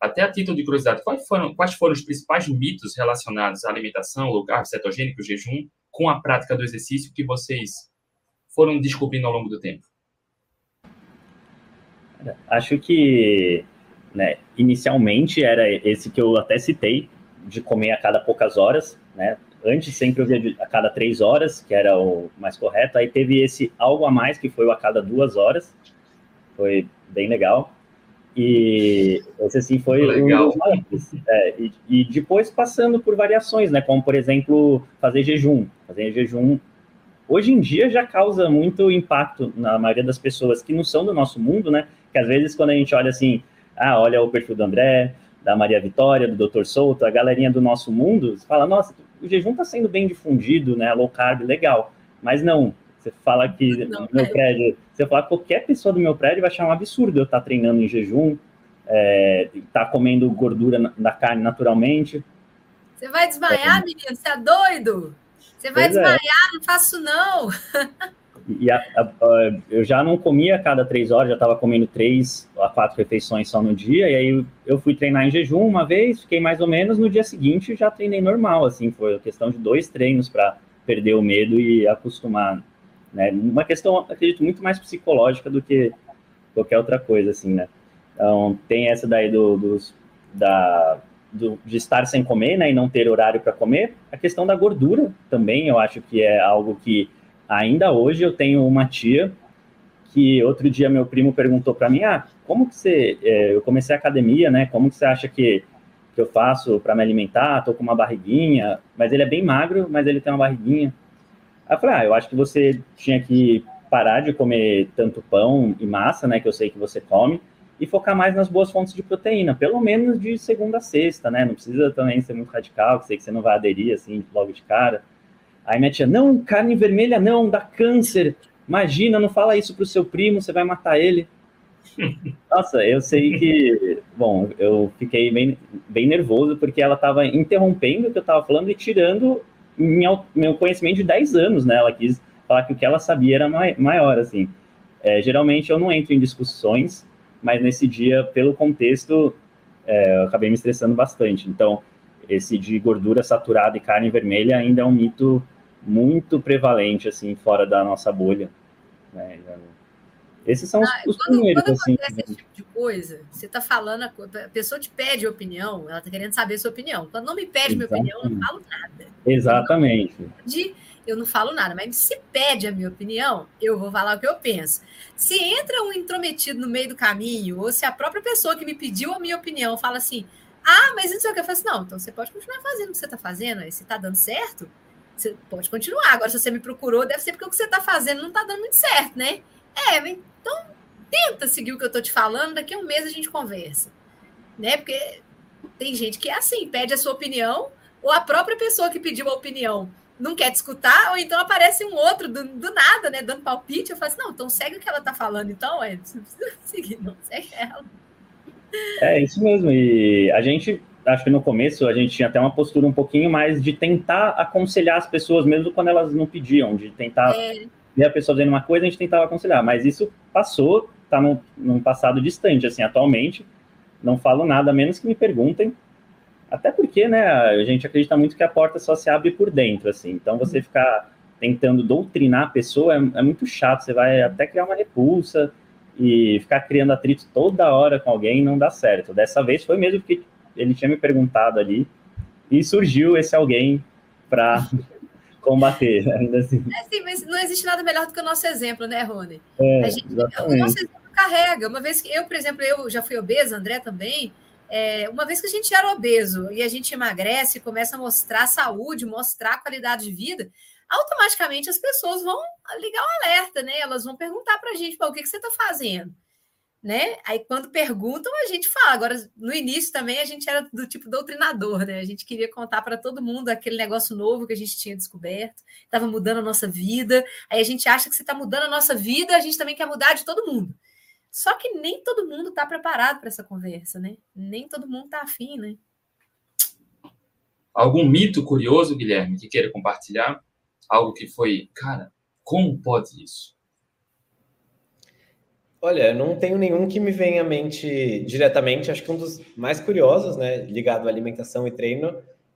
até a título de curiosidade, quais foram, quais foram os principais mitos relacionados à alimentação, low carb, cetogênico, jejum, com a prática do exercício que vocês foram descobrindo ao longo do tempo? Acho que, né, inicialmente era esse que eu até citei, de comer a cada poucas horas, né? Antes sempre eu via a cada três horas, que era o mais correto. Aí teve esse algo a mais, que foi o a cada duas horas. Foi bem legal. E esse assim foi legal. um dos maiores. É, e, e, depois passando por variações, né? Como, por exemplo, fazer jejum. Fazer jejum hoje em dia já causa muito impacto na maioria das pessoas que não são do nosso mundo, né? Que às vezes quando a gente olha assim, ah, olha o perfil do André, da Maria Vitória, do Dr. Souto, a galerinha do nosso mundo, você fala, nossa, o jejum está sendo bem difundido, né? Low carb, legal. Mas não, você fala que não, meu é. prédio, você fala que qualquer pessoa do meu prédio vai achar um absurdo eu estar tá treinando em jejum, é, estar tá comendo gordura da carne naturalmente. Você vai desmaiar, é. menino? Você é doido? Você vai pois é. desmaiar, é. não faço não. E a, a, a, eu já não comia a cada três horas, já estava comendo três a quatro refeições só no dia, e aí eu, eu, fui treinar em jejum uma vez, fiquei mais ou menos, no dia seguinte já treinei normal, assim, foi questão de dois treinos para perder o medo e acostumar, né? Uma questão, acredito, muito mais psicológica do que qualquer outra coisa, assim, né? Então, tem essa daí do, dos, da, do, de estar sem comer, né, e não ter horário para comer. A questão da gordura também, eu acho que é algo que ainda hoje eu tenho uma tia que outro dia meu primo perguntou para mim, ah, como que você, é, eu comecei a academia, né, como que você acha que, que eu faço para me alimentar, tô com uma barriguinha, mas ele é bem magro, mas ele tem uma barriguinha. Aí eu falei, ah, eu acho que você tinha que parar de comer tanto pão e massa, né, que eu sei que você come, e focar mais nas boas fontes de proteína, pelo menos de segunda a sexta, né, não precisa também ser muito radical, que sei que você não vai aderir, assim, logo de cara, Aí minha tia, não, carne vermelha não, dá câncer. Imagina, não fala isso pro seu primo, você vai matar ele. Nossa, eu sei que, bom, eu fiquei bem, bem nervoso porque ela estava interrompendo o que eu estava falando e tirando minha, meu conhecimento de 10 anos, né? Ela quis falar que o que ela sabia era maior, assim. É, geralmente eu não entro em discussões, mas nesse dia, pelo contexto, é, eu acabei me estressando bastante. Então, esse de gordura saturada e carne vermelha ainda é um mito muito prevalente, assim, fora da nossa bolha. Né? Esses são ah, os, quando, primeiros, quando assim. esse tipo de coisa, você está falando, a pessoa te pede opinião, ela está querendo saber a sua opinião. Quando não me pede Exatamente. minha opinião, eu não falo nada. Exatamente. De, eu não falo nada, mas se pede a minha opinião, eu vou falar o que eu penso. Se entra um intrometido no meio do caminho, ou se a própria pessoa que me pediu a minha opinião fala assim, ah, mas não sei o que, eu falo assim, não, então você pode continuar fazendo o que você está fazendo, aí se está dando certo, você pode continuar. Agora, se você me procurou, deve ser porque o que você está fazendo não está dando muito certo, né? É, então tenta seguir o que eu estou te falando, daqui a um mês a gente conversa. Né? Porque tem gente que é assim, pede a sua opinião, ou a própria pessoa que pediu a opinião não quer te escutar, ou então aparece um outro do, do nada, né? Dando palpite. Eu falo assim, não, então segue o que ela está falando, então, é, seguir, não segue ela. É isso mesmo. E a gente acho que no começo a gente tinha até uma postura um pouquinho mais de tentar aconselhar as pessoas, mesmo quando elas não pediam, de tentar é. ver a pessoa fazendo uma coisa, a gente tentava aconselhar, mas isso passou, está num, num, passado distante, assim, atualmente, não falo nada, menos que me perguntem, até porque, né, a gente acredita muito que a porta só se abre por dentro, assim, então você ficar tentando doutrinar a pessoa é, é muito chato, você vai até criar uma repulsa, e ficar criando atrito toda hora com alguém não dá certo. Dessa vez foi mesmo porque ele tinha me perguntado ali e surgiu esse alguém para combater, ainda assim. É, sim, mas não existe nada melhor do que o nosso exemplo, né, Rony? É, gente, o nosso exemplo carrega. Uma vez que eu, por exemplo, eu já fui obesa, André também. É, uma vez que a gente era obeso e a gente emagrece, começa a mostrar saúde, mostrar qualidade de vida, automaticamente as pessoas vão ligar o alerta, né? Elas vão perguntar para a gente, o que, que você está fazendo? Né? Aí quando perguntam, a gente fala. Agora, no início também a gente era do tipo doutrinador, né? A gente queria contar para todo mundo aquele negócio novo que a gente tinha descoberto, estava mudando a nossa vida. Aí a gente acha que você está mudando a nossa vida, a gente também quer mudar de todo mundo. Só que nem todo mundo está preparado para essa conversa, né? Nem todo mundo está afim, né? Algum mito curioso, Guilherme, que queira compartilhar? Algo que foi, cara, como pode isso? Olha, não tenho nenhum que me venha à mente diretamente. Acho que um dos mais curiosos, né, ligado à alimentação e treino,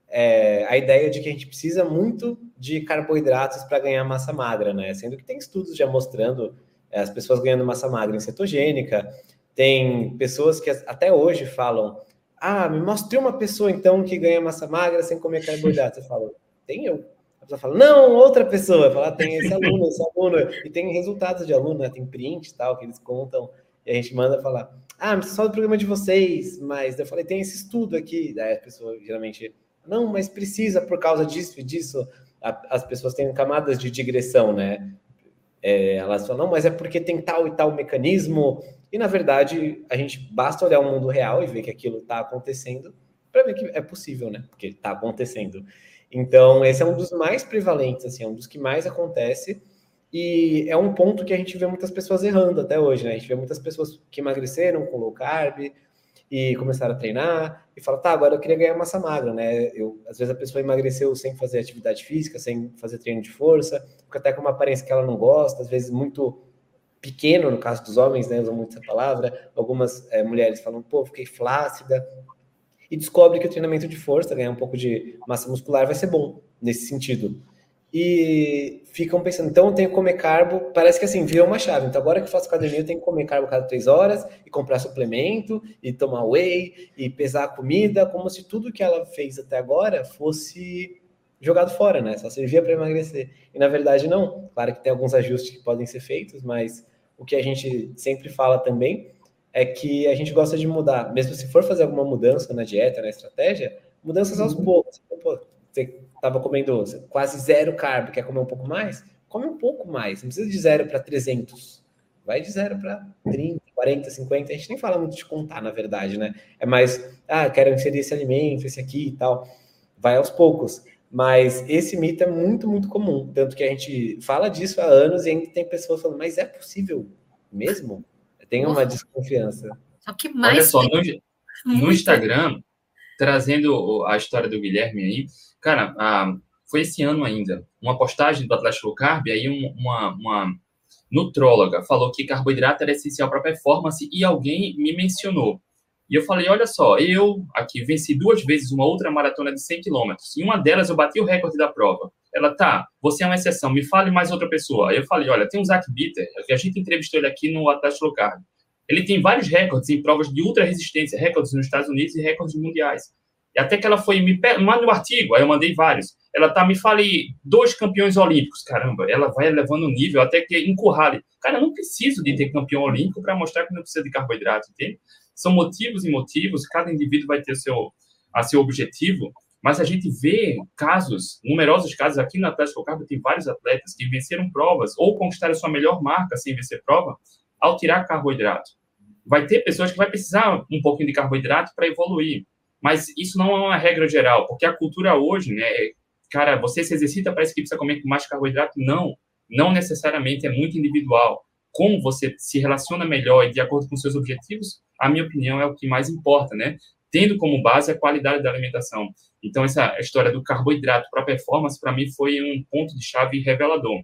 é a ideia de que a gente precisa muito de carboidratos para ganhar massa magra, né? Sendo que tem estudos já mostrando é, as pessoas ganhando massa magra em cetogênica. Tem pessoas que até hoje falam: Ah, me mostre uma pessoa então que ganha massa magra sem comer carboidratos. Eu falo: Tem eu. Pessoa fala, não, outra pessoa. Fala, tem esse aluno, esse aluno. E tem resultados de aluno, né? tem print e tal, que eles contam. E a gente manda falar, ah, mas só do programa de vocês. Mas eu falei, tem esse estudo aqui. Daí a pessoa geralmente, não, mas precisa por causa disso e disso. as pessoas têm camadas de digressão, né? É, elas falam, não, mas é porque tem tal e tal mecanismo. E na verdade, a gente basta olhar o mundo real e ver que aquilo está acontecendo para ver que é possível, né? Porque está acontecendo. Então, esse é um dos mais prevalentes, assim, é um dos que mais acontece. E é um ponto que a gente vê muitas pessoas errando até hoje, né? A gente vê muitas pessoas que emagreceram com low carb e começaram a treinar e fala, tá, agora eu queria ganhar massa magra, né? Eu, às vezes a pessoa emagreceu sem fazer atividade física, sem fazer treino de força, fica até com uma aparência que ela não gosta, às vezes muito pequeno, no caso dos homens, né? Usam muito essa palavra. Algumas é, mulheres falam, pô, fiquei flácida. E descobre que o treinamento de força, ganhar um pouco de massa muscular, vai ser bom nesse sentido e ficam pensando, então eu tenho que comer carbo, parece que assim, vira uma chave. Então agora que eu faço academia, eu tenho que comer carbo cada três horas, e comprar suplemento, e tomar whey, e pesar a comida, como se tudo que ela fez até agora fosse jogado fora, né? Só servia para emagrecer. E na verdade não. Claro que tem alguns ajustes que podem ser feitos, mas o que a gente sempre fala também é que a gente gosta de mudar, mesmo se for fazer alguma mudança na dieta, na estratégia, mudanças aos uhum. poucos. Pô, você estava comendo quase zero carbo, quer comer um pouco mais? Come um pouco mais. Não precisa de zero para 300. Vai de zero para 30, 40, 50. A gente nem fala muito de contar, na verdade, né? É mais, ah, quero inserir esse alimento, esse aqui e tal. Vai aos poucos. Mas esse mito é muito, muito comum. Tanto que a gente fala disso há anos e ainda tem pessoas falando, mas é possível mesmo? Tem uma desconfiança. O que mais Olha só, no, no Instagram, trazendo a história do Guilherme aí, Cara, ah, foi esse ano ainda, uma postagem do Atlético Low Carb, aí uma, uma nutróloga falou que carboidrato era essencial para performance e alguém me mencionou. E eu falei, olha só, eu aqui venci duas vezes uma outra maratona de 100 quilômetros. Em uma delas eu bati o recorde da prova. Ela, tá, você é uma exceção, me fale mais outra pessoa. Aí eu falei, olha, tem o Zach Bitter, que a gente entrevistou ele aqui no Atlético Low Carb. Ele tem vários recordes em provas de ultra resistência, recordes nos Estados Unidos e recordes mundiais. E até que ela foi me manda um artigo, aí eu mandei vários. Ela tá me fale dois campeões olímpicos, caramba, ela vai elevando o nível até que encurrale. Cara, eu não preciso de ter campeão olímpico para mostrar que não precisa de carboidrato, entende? São motivos e motivos, cada indivíduo vai ter seu a seu objetivo, mas a gente vê casos, numerosos casos aqui no Atlético Carbo tem vários atletas que venceram provas ou conquistaram sua melhor marca sem vencer prova ao tirar carboidrato. Vai ter pessoas que vai precisar um pouquinho de carboidrato para evoluir. Mas isso não é uma regra geral, porque a cultura hoje, né, é, cara, você se exercita, parece que precisa comer mais carboidrato. Não, não necessariamente, é muito individual. Como você se relaciona melhor e de acordo com seus objetivos, a minha opinião é o que mais importa, né? Tendo como base a qualidade da alimentação. Então, essa história do carboidrato para performance, para mim, foi um ponto de chave revelador.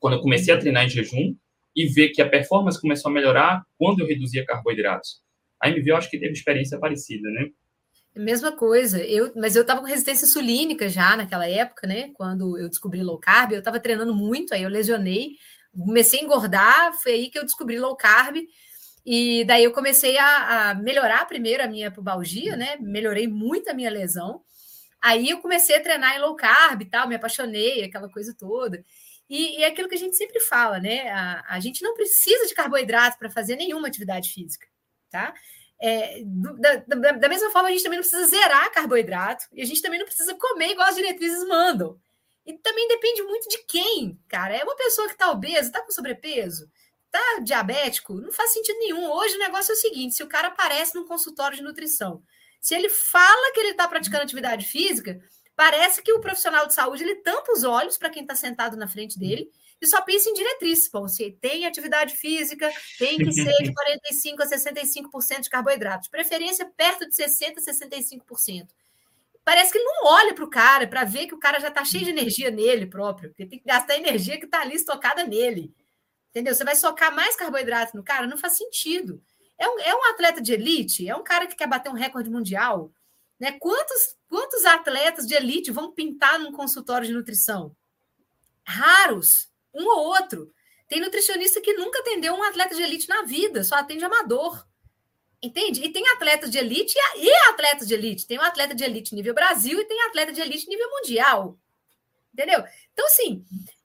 Quando eu comecei a treinar em jejum e ver que a performance começou a melhorar quando eu reduzia carboidratos. A MV, eu acho que teve experiência parecida, né? Mesma coisa, eu, mas eu estava com resistência insulínica já naquela época, né? Quando eu descobri low carb, eu estava treinando muito, aí eu lesionei, comecei a engordar, foi aí que eu descobri low carb, e daí eu comecei a, a melhorar primeiro a minha pubalgia, né? Melhorei muito a minha lesão. Aí eu comecei a treinar em low carb e tal, me apaixonei, aquela coisa toda. E, e é aquilo que a gente sempre fala, né? A, a gente não precisa de carboidrato para fazer nenhuma atividade física, tá? É, da, da, da, mesma forma, a gente também não precisa zerar carboidrato e a gente também não precisa comer igual as diretrizes mandam. E também depende muito de quem, cara. É uma pessoa que está obesa, está com sobrepeso, está diabético, não faz sentido nenhum. Hoje o negócio é o seguinte: se o cara aparece num consultório de nutrição, se ele fala que ele está praticando atividade física, parece que o profissional de saúde ele tampa os olhos para quem está sentado na frente dele e só pensa em diretriz. Bom, se tem atividade física, tem que ser de 45% a 65% de carboidratos, preferência perto de 60% a 65%. Parece que ele não olha para o cara para ver que o cara já está cheio de energia nele próprio, que tem que gastar a energia que está ali estocada nele. Entendeu? Você vai socar mais carboidrato no cara? Não faz sentido. É um, é um atleta de elite? É um cara que quer bater um recorde mundial? Né? Quantos, quantos atletas de elite vão pintar num consultório de nutrição? Raros um ou outro. Tem nutricionista que nunca atendeu um atleta de elite na vida, só atende amador. Entende? E tem atletas de elite e atletas de elite. Tem um atleta de elite nível Brasil e tem atleta de elite nível mundial. Entendeu? Então, assim,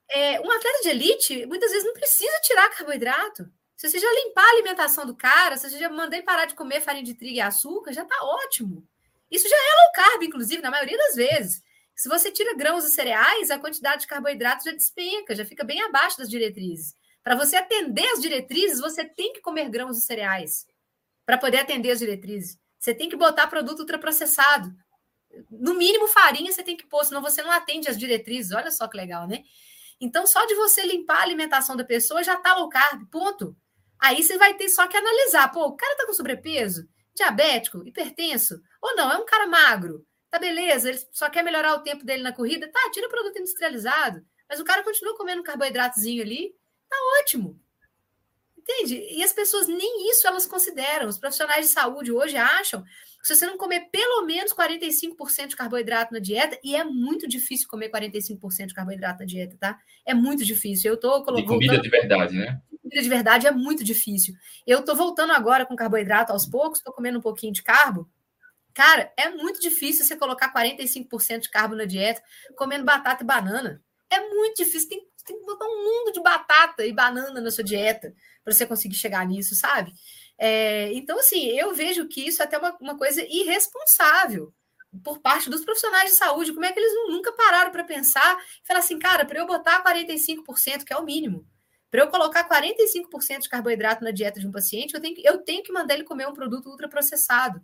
é, um atleta de elite muitas vezes não precisa tirar carboidrato. Se você já limpar a alimentação do cara, se você já mandar ele parar de comer farinha de trigo e açúcar, já está ótimo. Isso já é low carb, inclusive, na maioria das vezes. Se você tira grãos e cereais, a quantidade de carboidratos já despenca, já fica bem abaixo das diretrizes. Para você atender as diretrizes, você tem que comer grãos e cereais para poder atender as diretrizes. Você tem que botar produto ultraprocessado. No mínimo farinha você tem que pôr, senão você não atende as diretrizes. Olha só que legal, né? Então, só de você limpar a alimentação da pessoa já está low carb, ponto. Aí você vai ter só que analisar. Pô, o cara está com sobrepeso? diabético, hipertenso, ou não, é um cara magro, tá beleza, ele só quer melhorar o tempo dele na corrida, tá, tira o produto industrializado, mas o cara continua comendo um carboidratozinho ali, tá ótimo. Entende? E as pessoas nem isso elas consideram. Os profissionais de saúde hoje acham se você não comer pelo menos 45% de carboidrato na dieta, e é muito difícil comer 45% de carboidrato na dieta, tá? É muito difícil. Eu tô colocando. comida de verdade, né? Comida de verdade é muito difícil. Eu tô voltando agora com carboidrato aos poucos, tô comendo um pouquinho de carbo. Cara, é muito difícil você colocar 45% de carbo na dieta comendo batata e banana. É muito difícil. Tem, tem que botar um mundo de batata e banana na sua dieta para você conseguir chegar nisso, sabe? É, então, assim, eu vejo que isso é até uma, uma coisa irresponsável por parte dos profissionais de saúde. Como é que eles nunca pararam para pensar e falar assim, cara, para eu botar 45%, que é o mínimo, para eu colocar 45% de carboidrato na dieta de um paciente, eu tenho, que, eu tenho que mandar ele comer um produto ultraprocessado.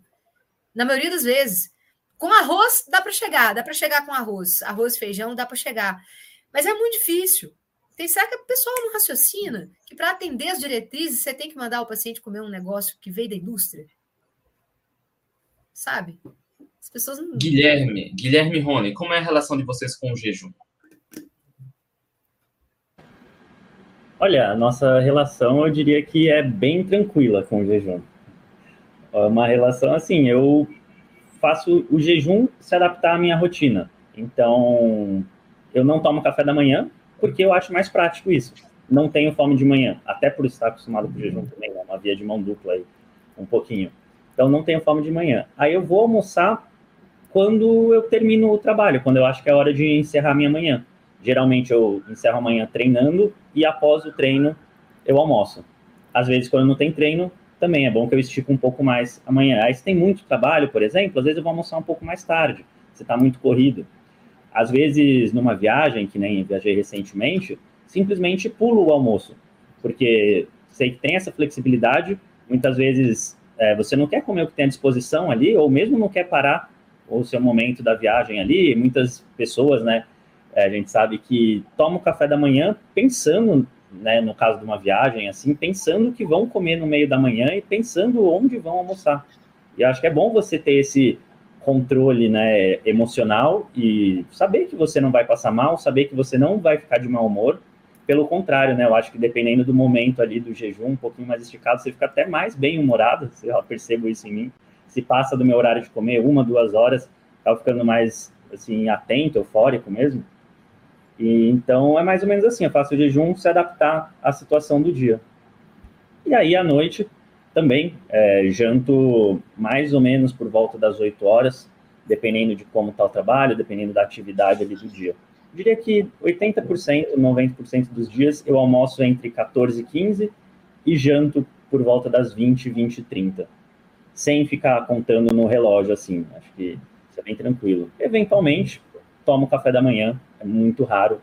Na maioria das vezes. Com arroz, dá para chegar, dá para chegar com arroz. Arroz, feijão, dá para chegar. Mas é muito difícil. Tem, será que o pessoal não raciocina que para atender as diretrizes você tem que mandar o paciente comer um negócio que veio da indústria? Sabe? As pessoas não... Guilherme, Guilherme Rony, como é a relação de vocês com o jejum? Olha, a nossa relação eu diria que é bem tranquila com o jejum. É uma relação assim, eu faço o jejum se adaptar à minha rotina. Então, eu não tomo café da manhã, porque eu acho mais prático isso. Não tenho fome de manhã, até por estar acostumado com o jejum também, né? uma via de mão dupla aí, um pouquinho. Então não tenho fome de manhã. Aí eu vou almoçar quando eu termino o trabalho, quando eu acho que é hora de encerrar minha manhã. Geralmente eu encerro a manhã treinando e após o treino eu almoço. Às vezes quando não tem treino, também é bom que eu estico um pouco mais amanhã. Aí se tem muito trabalho, por exemplo, às vezes eu vou almoçar um pouco mais tarde, se está muito corrido. Às vezes, numa viagem, que nem viajei recentemente, simplesmente pulo o almoço, porque sei que tem essa flexibilidade. Muitas vezes é, você não quer comer o que tem à disposição ali, ou mesmo não quer parar o seu momento da viagem ali. Muitas pessoas, né, é, a gente sabe que tomam o café da manhã pensando, né, no caso de uma viagem, assim, pensando que vão comer no meio da manhã e pensando onde vão almoçar. E acho que é bom você ter esse controle né, emocional e saber que você não vai passar mal, saber que você não vai ficar de mau humor. Pelo contrário, né, eu acho que dependendo do momento ali do jejum, um pouquinho mais esticado, você fica até mais bem-humorado, eu percebo isso em mim. Se passa do meu horário de comer uma, duas horas, tá ficando mais assim atento, eufórico mesmo. E então é mais ou menos assim, eu faço o jejum se adaptar à situação do dia. E aí à noite também é, janto mais ou menos por volta das 8 horas, dependendo de como está o trabalho, dependendo da atividade ali do dia. Eu diria que 80%, 90% dos dias eu almoço entre 14 e 15 e janto por volta das 20, 20 e 30. Sem ficar contando no relógio assim. Acho que isso é bem tranquilo. Eventualmente, tomo café da manhã, é muito raro,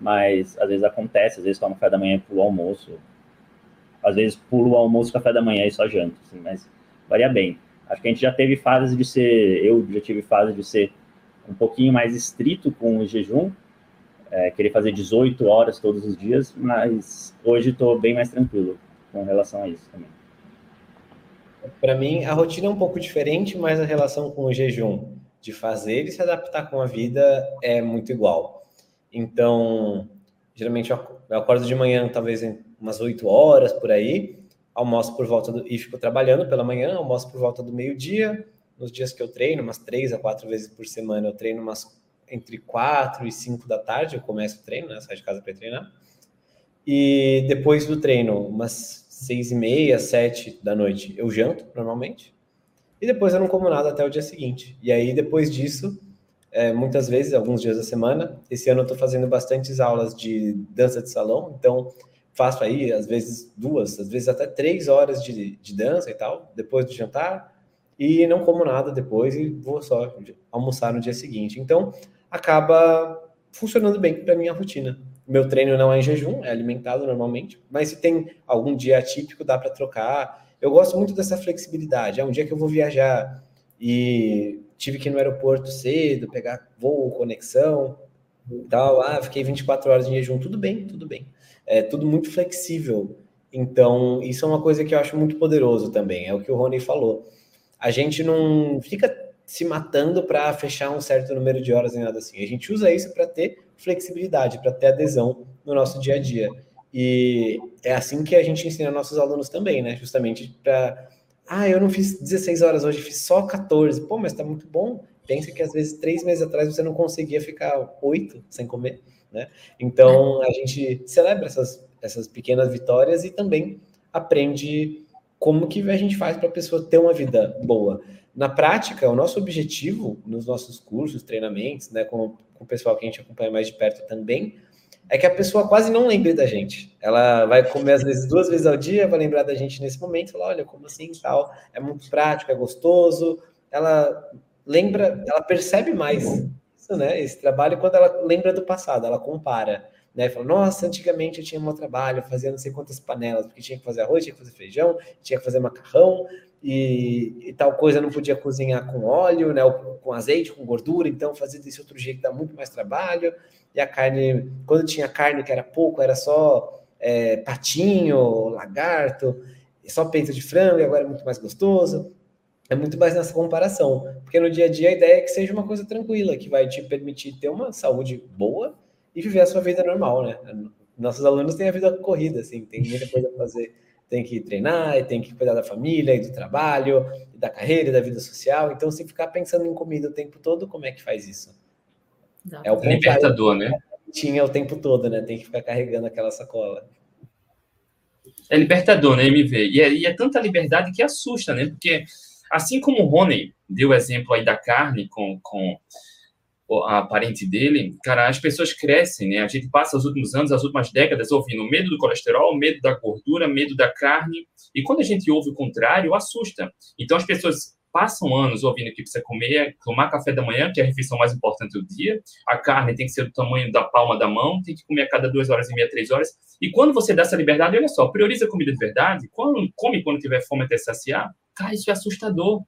mas às vezes acontece, às vezes tomo café da manhã para o almoço, às vezes pulo o almoço, café da manhã e só janto, assim, mas varia bem. Acho que a gente já teve fases de ser, eu já tive fase de ser um pouquinho mais estrito com o jejum, é, querer fazer 18 horas todos os dias, mas hoje estou bem mais tranquilo com relação a isso também. Para mim, a rotina é um pouco diferente, mas a relação com o jejum, de fazer e se adaptar com a vida, é muito igual. Então, geralmente eu acordo de manhã, talvez umas 8 horas por aí, almoço por volta do, e fico trabalhando pela manhã, almoço por volta do meio-dia, nos dias que eu treino, umas três a quatro vezes por semana, eu treino umas entre 4 e 5 da tarde, eu começo o treino, né? Saio de casa para treinar. E depois do treino, umas seis e meia, sete da noite, eu janto normalmente. E depois eu não como nada até o dia seguinte. E aí, depois disso, é, muitas vezes, alguns dias da semana, esse ano eu estou fazendo bastantes aulas de dança de salão, então faço aí, às vezes, duas, às vezes até três horas de, de dança e tal, depois do jantar, e não como nada depois e vou só almoçar no dia seguinte. Então, acaba funcionando bem para minha rotina. Meu treino não é em jejum, é alimentado normalmente, mas se tem algum dia atípico, dá para trocar. Eu gosto muito dessa flexibilidade. É um dia que eu vou viajar e tive que ir no aeroporto cedo, pegar voo, conexão, tal. Ah, fiquei 24 horas em jejum. Tudo bem, tudo bem é tudo muito flexível. Então, isso é uma coisa que eu acho muito poderoso também, é o que o Rony falou. a gente não fica se matando para fechar um certo número de horas nem nada assim. A gente usa isso para ter flexibilidade, para ter adesão no nosso dia a dia. E é assim que a gente ensina nossos alunos também, né? Justamente para. Ah, eu não fiz 16 horas hoje, fiz só 14. Pô, mas tá muito bom. Pensa que às vezes três meses atrás você não conseguia ficar oito sem comer, né? Então a gente celebra essas, essas pequenas vitórias e também aprende como que a gente faz para a pessoa ter uma vida boa. Na prática, o nosso objetivo nos nossos cursos, treinamentos, né, com, com o pessoal que a gente acompanha mais de perto também, é que a pessoa quase não lembre da gente. Ela vai comer às vezes duas vezes ao dia, vai lembrar da gente nesse momento, falar, olha, como assim tal, é muito prático, é gostoso. Ela lembra, ela percebe mais isso, né? Esse trabalho quando ela lembra do passado, ela compara né? Fala, nossa, antigamente eu tinha meu trabalho, fazia não sei quantas panelas, porque tinha que fazer arroz, tinha que fazer feijão, tinha que fazer macarrão, e, e tal coisa não podia cozinhar com óleo, né? com azeite, com gordura, então fazia desse outro jeito dá muito mais trabalho. E a carne, quando tinha carne que era pouco, era só é, patinho, lagarto, só peito de frango, e agora é muito mais gostoso. É muito mais nessa comparação, porque no dia a dia a ideia é que seja uma coisa tranquila, que vai te permitir ter uma saúde boa e viver a sua vida normal, né? Nossos alunos têm a vida corrida, assim, tem muita coisa a fazer. Tem que treinar, tem que cuidar da família e do trabalho, da carreira e da vida social. Então, se ficar pensando em comida o tempo todo, como é que faz isso? Não. É o libertador, né? Tinha o tempo todo, né? Tem que ficar carregando aquela sacola. É libertador, né, MV? E é, e é tanta liberdade que assusta, né? Porque, assim como o Rony deu o exemplo aí da carne com, com a parente dele, cara, as pessoas crescem, né? A gente passa os últimos anos, as últimas décadas ouvindo medo do colesterol, medo da gordura, medo da carne, e quando a gente ouve o contrário, assusta. Então as pessoas passam anos ouvindo que precisa comer, tomar café da manhã, que é a refeição mais importante do dia, a carne tem que ser do tamanho da palma da mão, tem que comer a cada duas horas e meia, três horas, e quando você dá essa liberdade, olha só, prioriza a comida de verdade, quando, come quando tiver fome até saciar, cara, isso é assustador.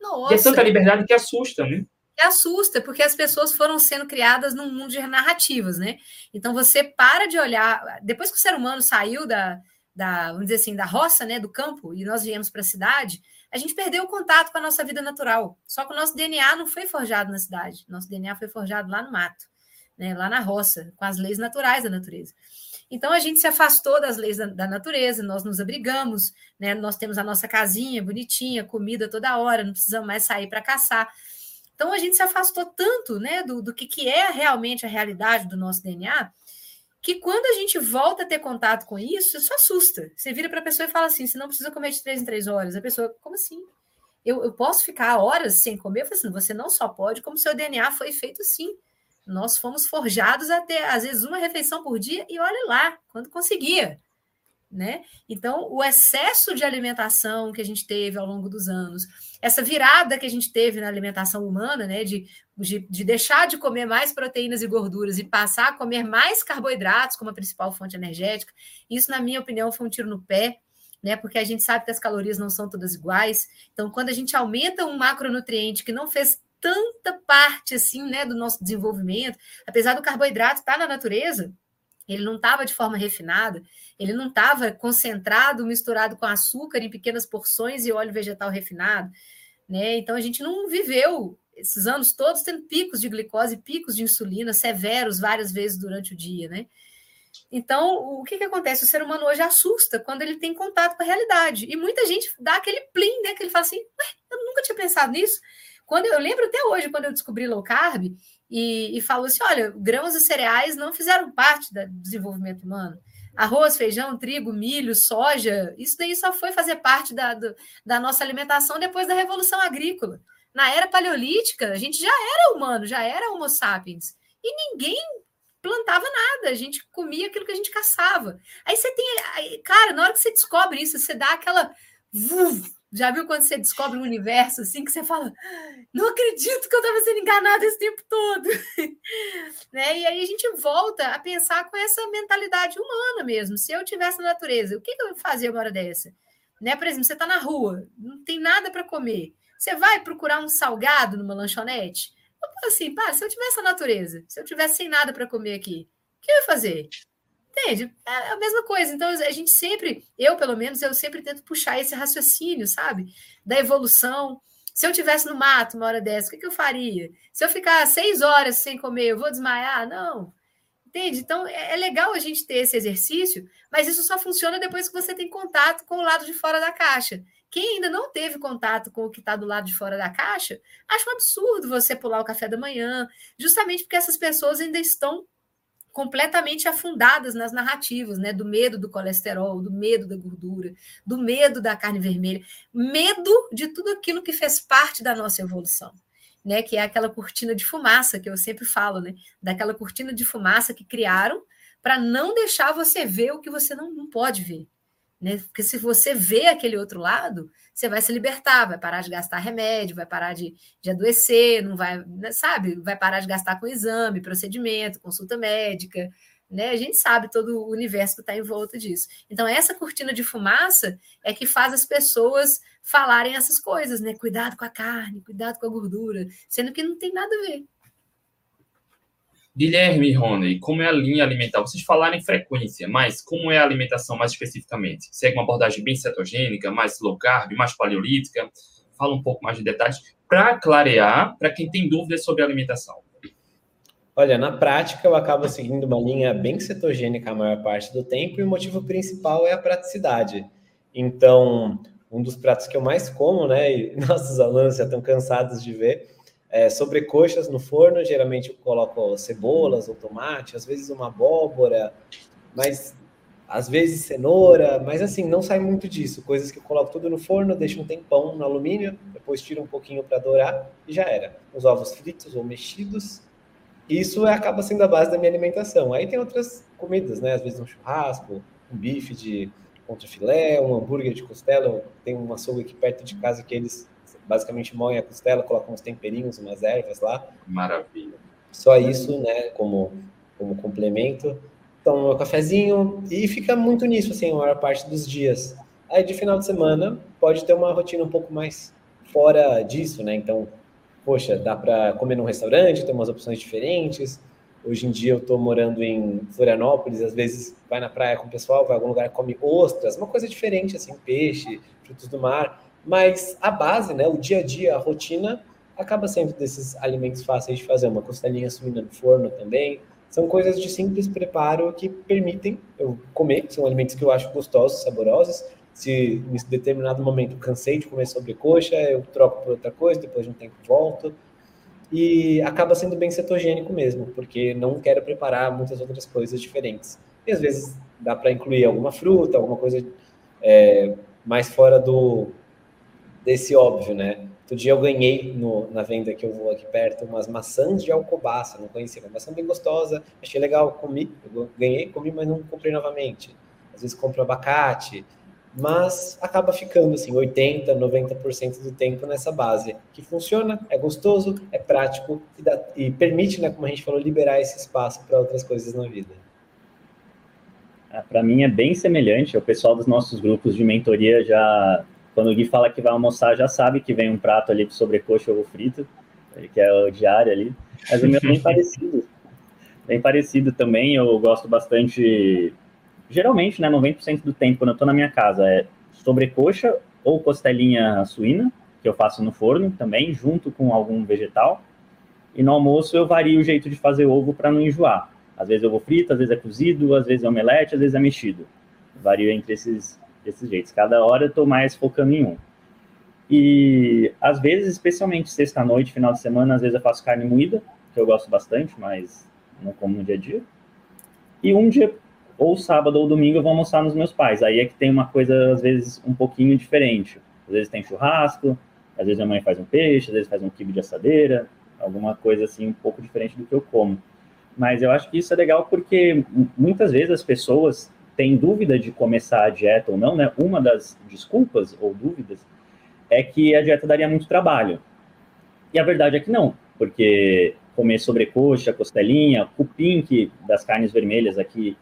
Nossa. E é tanta liberdade que assusta, né? que assusta, porque as pessoas foram sendo criadas num mundo de narrativas, né? Então você para de olhar. Depois que o ser humano saiu da, da vamos dizer assim, da roça, né, do campo, e nós viemos para a cidade, a gente perdeu o contato com a nossa vida natural. Só que o nosso DNA não foi forjado na cidade, nosso DNA foi forjado lá no mato, né, lá na roça, com as leis naturais da natureza. Então a gente se afastou das leis da, da, natureza, nós nos abrigamos, né? Nós temos a nossa casinha bonitinha, comida toda hora, não precisamos mais sair para caçar. Então a gente se afastou tanto né, do, do que, que é realmente a realidade do nosso DNA, que quando a gente volta a ter contato com isso, isso assusta. Você vira para a pessoa e fala assim: você não precisa comer de três em três horas. A pessoa, como assim? Eu, eu posso ficar horas sem comer? Eu falo assim: você não só pode, como seu DNA foi feito assim. Nós fomos forjados a ter, às vezes, uma refeição por dia, e olhe lá, quando conseguia né? Então, o excesso de alimentação que a gente teve ao longo dos anos, essa virada que a gente teve na alimentação humana, né, de, de, de, deixar de comer mais proteínas e gorduras e passar a comer mais carboidratos como a principal fonte energética, isso, na minha opinião, foi um tiro no pé, né? Porque a gente sabe que as calorias não são todas iguais. Então, quando a gente aumenta um macronutriente que não fez tanta parte assim, né, do nosso desenvolvimento, apesar do carboidrato estar tá na natureza, ele não estava de forma refinada, ele não estava concentrado, misturado com açúcar em pequenas porções e óleo vegetal refinado. Né? Então a gente não viveu esses anos todos tendo picos de glicose, picos de insulina severos várias vezes durante o dia, né? Então, o que, que acontece? O ser humano hoje assusta quando ele tem contato com a realidade. E muita gente dá aquele plim, né? Que ele fala assim, eu nunca tinha pensado nisso. Quando eu, eu lembro até hoje, quando eu descobri low carb, e, e falou assim: olha, grãos e cereais não fizeram parte do desenvolvimento humano. Arroz, feijão, trigo, milho, soja, isso daí só foi fazer parte da, do, da nossa alimentação depois da Revolução Agrícola. Na era paleolítica, a gente já era humano, já era Homo sapiens. E ninguém plantava nada, a gente comia aquilo que a gente caçava. Aí você tem. Cara, na hora que você descobre isso, você dá aquela. Já viu quando você descobre um universo assim que você fala, não acredito que eu estava sendo enganado esse tempo todo, né? E aí a gente volta a pensar com essa mentalidade humana mesmo. Se eu tivesse na natureza, o que, eu fazia uma hora dessa? Né? Por exemplo, você está na rua, não tem nada para comer, você vai procurar um salgado numa lanchonete? Eu falo assim, pá, se eu tivesse na natureza, se eu tivesse sem nada para comer aqui, o que eu ia fazer? Entende? É a mesma coisa. Então, a gente sempre, eu pelo menos, eu sempre tento puxar esse raciocínio, sabe? Da evolução. Se eu tivesse no mato uma hora dessa, o que, eu faria? Se eu ficar seis horas sem comer, eu vou desmaiar? Não. Entende? Então, é, é legal a gente ter esse exercício, mas isso só funciona depois que você tem contato com o lado de fora da caixa. Quem ainda não teve contato com o que está do lado de fora da caixa, acha um absurdo você pular o café da manhã, justamente porque essas pessoas ainda estão completamente afundadas nas narrativas, né? Do medo do colesterol, do medo da gordura, do medo da carne vermelha, medo de tudo aquilo que fez parte da nossa evolução. Né, que é aquela cortina de fumaça que eu sempre falo, né? Daquela cortina de fumaça que criaram para não deixar você ver o que você não, não pode ver. Né? Porque se você vê aquele outro lado, você vai se libertar, vai parar de gastar remédio, vai parar de, de adoecer, não vai, né, sabe, vai parar de gastar com exame, procedimento, consulta médica, né? A gente sabe todo o universo que está em volta disso. Então, essa cortina de fumaça é que faz as pessoas falarem essas coisas, né? Cuidado com a carne, cuidado com a gordura, sendo que não tem nada a ver. Guilherme e Rony, como é a linha alimentar? Vocês falaram em frequência, mas como é a alimentação mais especificamente? Segue uma abordagem bem cetogênica, mais low carb, mais paleolítica? Fala um pouco mais de detalhes para clarear para quem tem dúvidas sobre alimentação. Olha, na prática eu acabo seguindo uma linha bem cetogênica a maior parte do tempo e o motivo principal é a praticidade. Então, um dos pratos que eu mais como, né, e nossos alunos já estão cansados de ver, é, sobrecoxas no forno, geralmente eu coloco cebolas ou tomate, às vezes uma abóbora, mas às vezes cenoura, mas assim, não sai muito disso. Coisas que eu coloco tudo no forno, deixo um tempão no alumínio, depois tiro um pouquinho para dourar e já era. Os ovos fritos ou mexidos. Isso acaba sendo a base da minha alimentação. Aí tem outras comidas, né? Às vezes um churrasco, um bife de filé, um hambúrguer de costela. Tem um açougue aqui perto de casa que eles basicamente moem a costela, colocam uns temperinhos, umas ervas lá. Maravilha. Só isso, né, como, como complemento. Então, meu cafezinho e fica muito nisso, assim, a maior parte dos dias. Aí, de final de semana, pode ter uma rotina um pouco mais fora disso, né? Então, poxa, dá para comer num restaurante, tem umas opções diferentes. Hoje em dia eu estou morando em Florianópolis, às vezes vai na praia com o pessoal, vai a algum lugar come ostras, uma coisa diferente, assim, peixe, frutos do mar. Mas a base, né, o dia a dia, a rotina, acaba sendo desses alimentos fáceis de fazer. Uma costelinha suína no forno também. São coisas de simples preparo que permitem eu comer. São alimentos que eu acho gostosos, saborosos. Se em determinado momento cansei de comer sobrecoxa, eu troco por outra coisa, depois de um tempo volto. E acaba sendo bem cetogênico mesmo, porque não quero preparar muitas outras coisas diferentes. E às vezes dá para incluir alguma fruta, alguma coisa é, mais fora do, desse óbvio, né? Outro dia eu ganhei no, na venda que eu vou aqui perto umas maçãs de alcobaça, não conhecia, uma maçã bem gostosa, achei legal, comi, ganhei, comi, mas não comprei novamente. Às vezes compro abacate, mas acaba ficando assim 80, 90% do tempo nessa base, que funciona, é gostoso, é prático e, dá, e permite, né, como a gente falou, liberar esse espaço para outras coisas na vida. É, para mim é bem semelhante, o pessoal dos nossos grupos de mentoria já quando o Gui fala que vai almoçar, já sabe que vem um prato ali de sobrecoxa ou frito, que é o diário ali. Mas o meu é bem parecido. Bem parecido também, eu gosto bastante. Geralmente, né, 90% do tempo, quando eu estou na minha casa, é sobrecoxa ou costelinha suína, que eu faço no forno também, junto com algum vegetal. E no almoço eu vario o jeito de fazer ovo para não enjoar. Às vezes eu vou frito, às vezes é cozido, às vezes é omelete, às vezes é mexido. Vario entre esses, desses jeitos. Cada hora eu estou mais focando em um. E às vezes, especialmente sexta-noite, final de semana, às vezes eu faço carne moída, que eu gosto bastante, mas não como no dia a dia. E um dia, ou sábado ou domingo, eu vou almoçar nos meus pais. Aí é que tem uma coisa, às vezes, um pouquinho diferente. Às vezes tem churrasco, às vezes minha mãe faz um peixe, às vezes faz um quibe de assadeira, alguma coisa assim um pouco diferente do que eu como. Mas eu acho que isso é legal porque muitas vezes as pessoas tem dúvida de começar a dieta ou não, né? Uma das desculpas ou dúvidas é que a dieta daria muito trabalho. E a verdade é que não, porque comer sobrecoxa, costelinha, cupim, que das carnes vermelhas aqui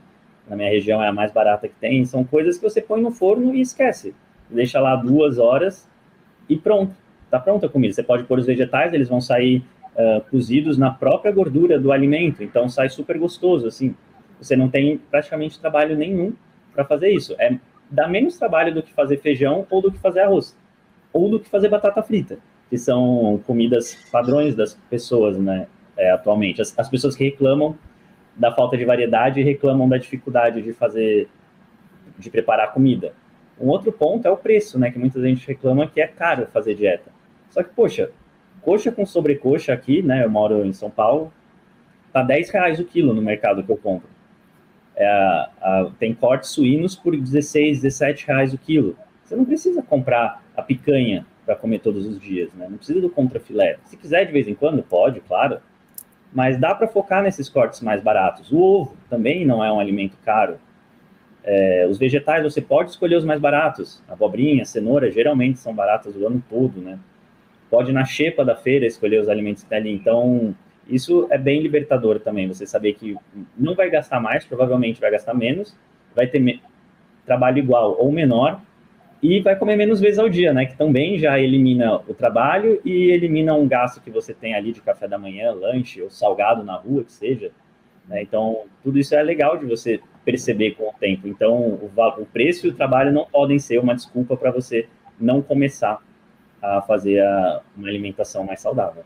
na minha região é a mais barata que tem, são coisas que você põe no forno e esquece. Deixa lá duas horas e pronto, tá pronta a comida. Você pode pôr os vegetais, eles vão sair uh, cozidos na própria gordura do alimento, então sai super gostoso, assim. Você não tem praticamente trabalho nenhum para fazer isso. É dá menos trabalho do que fazer feijão ou do que fazer arroz ou do que fazer batata frita, que são comidas padrões das pessoas, né? É, atualmente, as, as pessoas que reclamam da falta de variedade reclamam da dificuldade de fazer, de preparar comida. Um outro ponto é o preço, né? Que muita gente reclama que é caro fazer dieta. Só que, poxa, coxa com sobrecoxa aqui, né? Eu moro em São Paulo, tá 10 reais o quilo no mercado que eu compro. É, a, tem cortes suínos por 16, 17 reais o quilo. Você não precisa comprar a picanha para comer todos os dias, né? Não precisa do contrafilé. Se quiser de vez em quando, pode, claro. Mas dá para focar nesses cortes mais baratos. O ovo também não é um alimento caro. É, os vegetais você pode escolher os mais baratos. Abobrinha, cenoura, geralmente são baratas o ano todo, né? Pode na xepa da feira escolher os alimentos que tem ali. Então, isso é bem libertador também. Você saber que não vai gastar mais, provavelmente vai gastar menos, vai ter trabalho igual ou menor e vai comer menos vezes ao dia, né? Que também já elimina o trabalho e elimina um gasto que você tem ali de café da manhã, lanche ou salgado na rua, que seja. Né? Então, tudo isso é legal de você perceber com o tempo. Então, o, o preço e o trabalho não podem ser uma desculpa para você não começar a fazer a, uma alimentação mais saudável.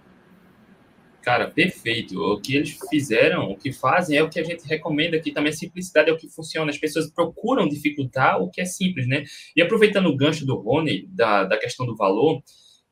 Cara, perfeito. O que eles fizeram, o que fazem é o que a gente recomenda aqui também. Simplicidade é o que funciona. As pessoas procuram dificultar o que é simples, né? E aproveitando o gancho do Rony, da, da questão do valor,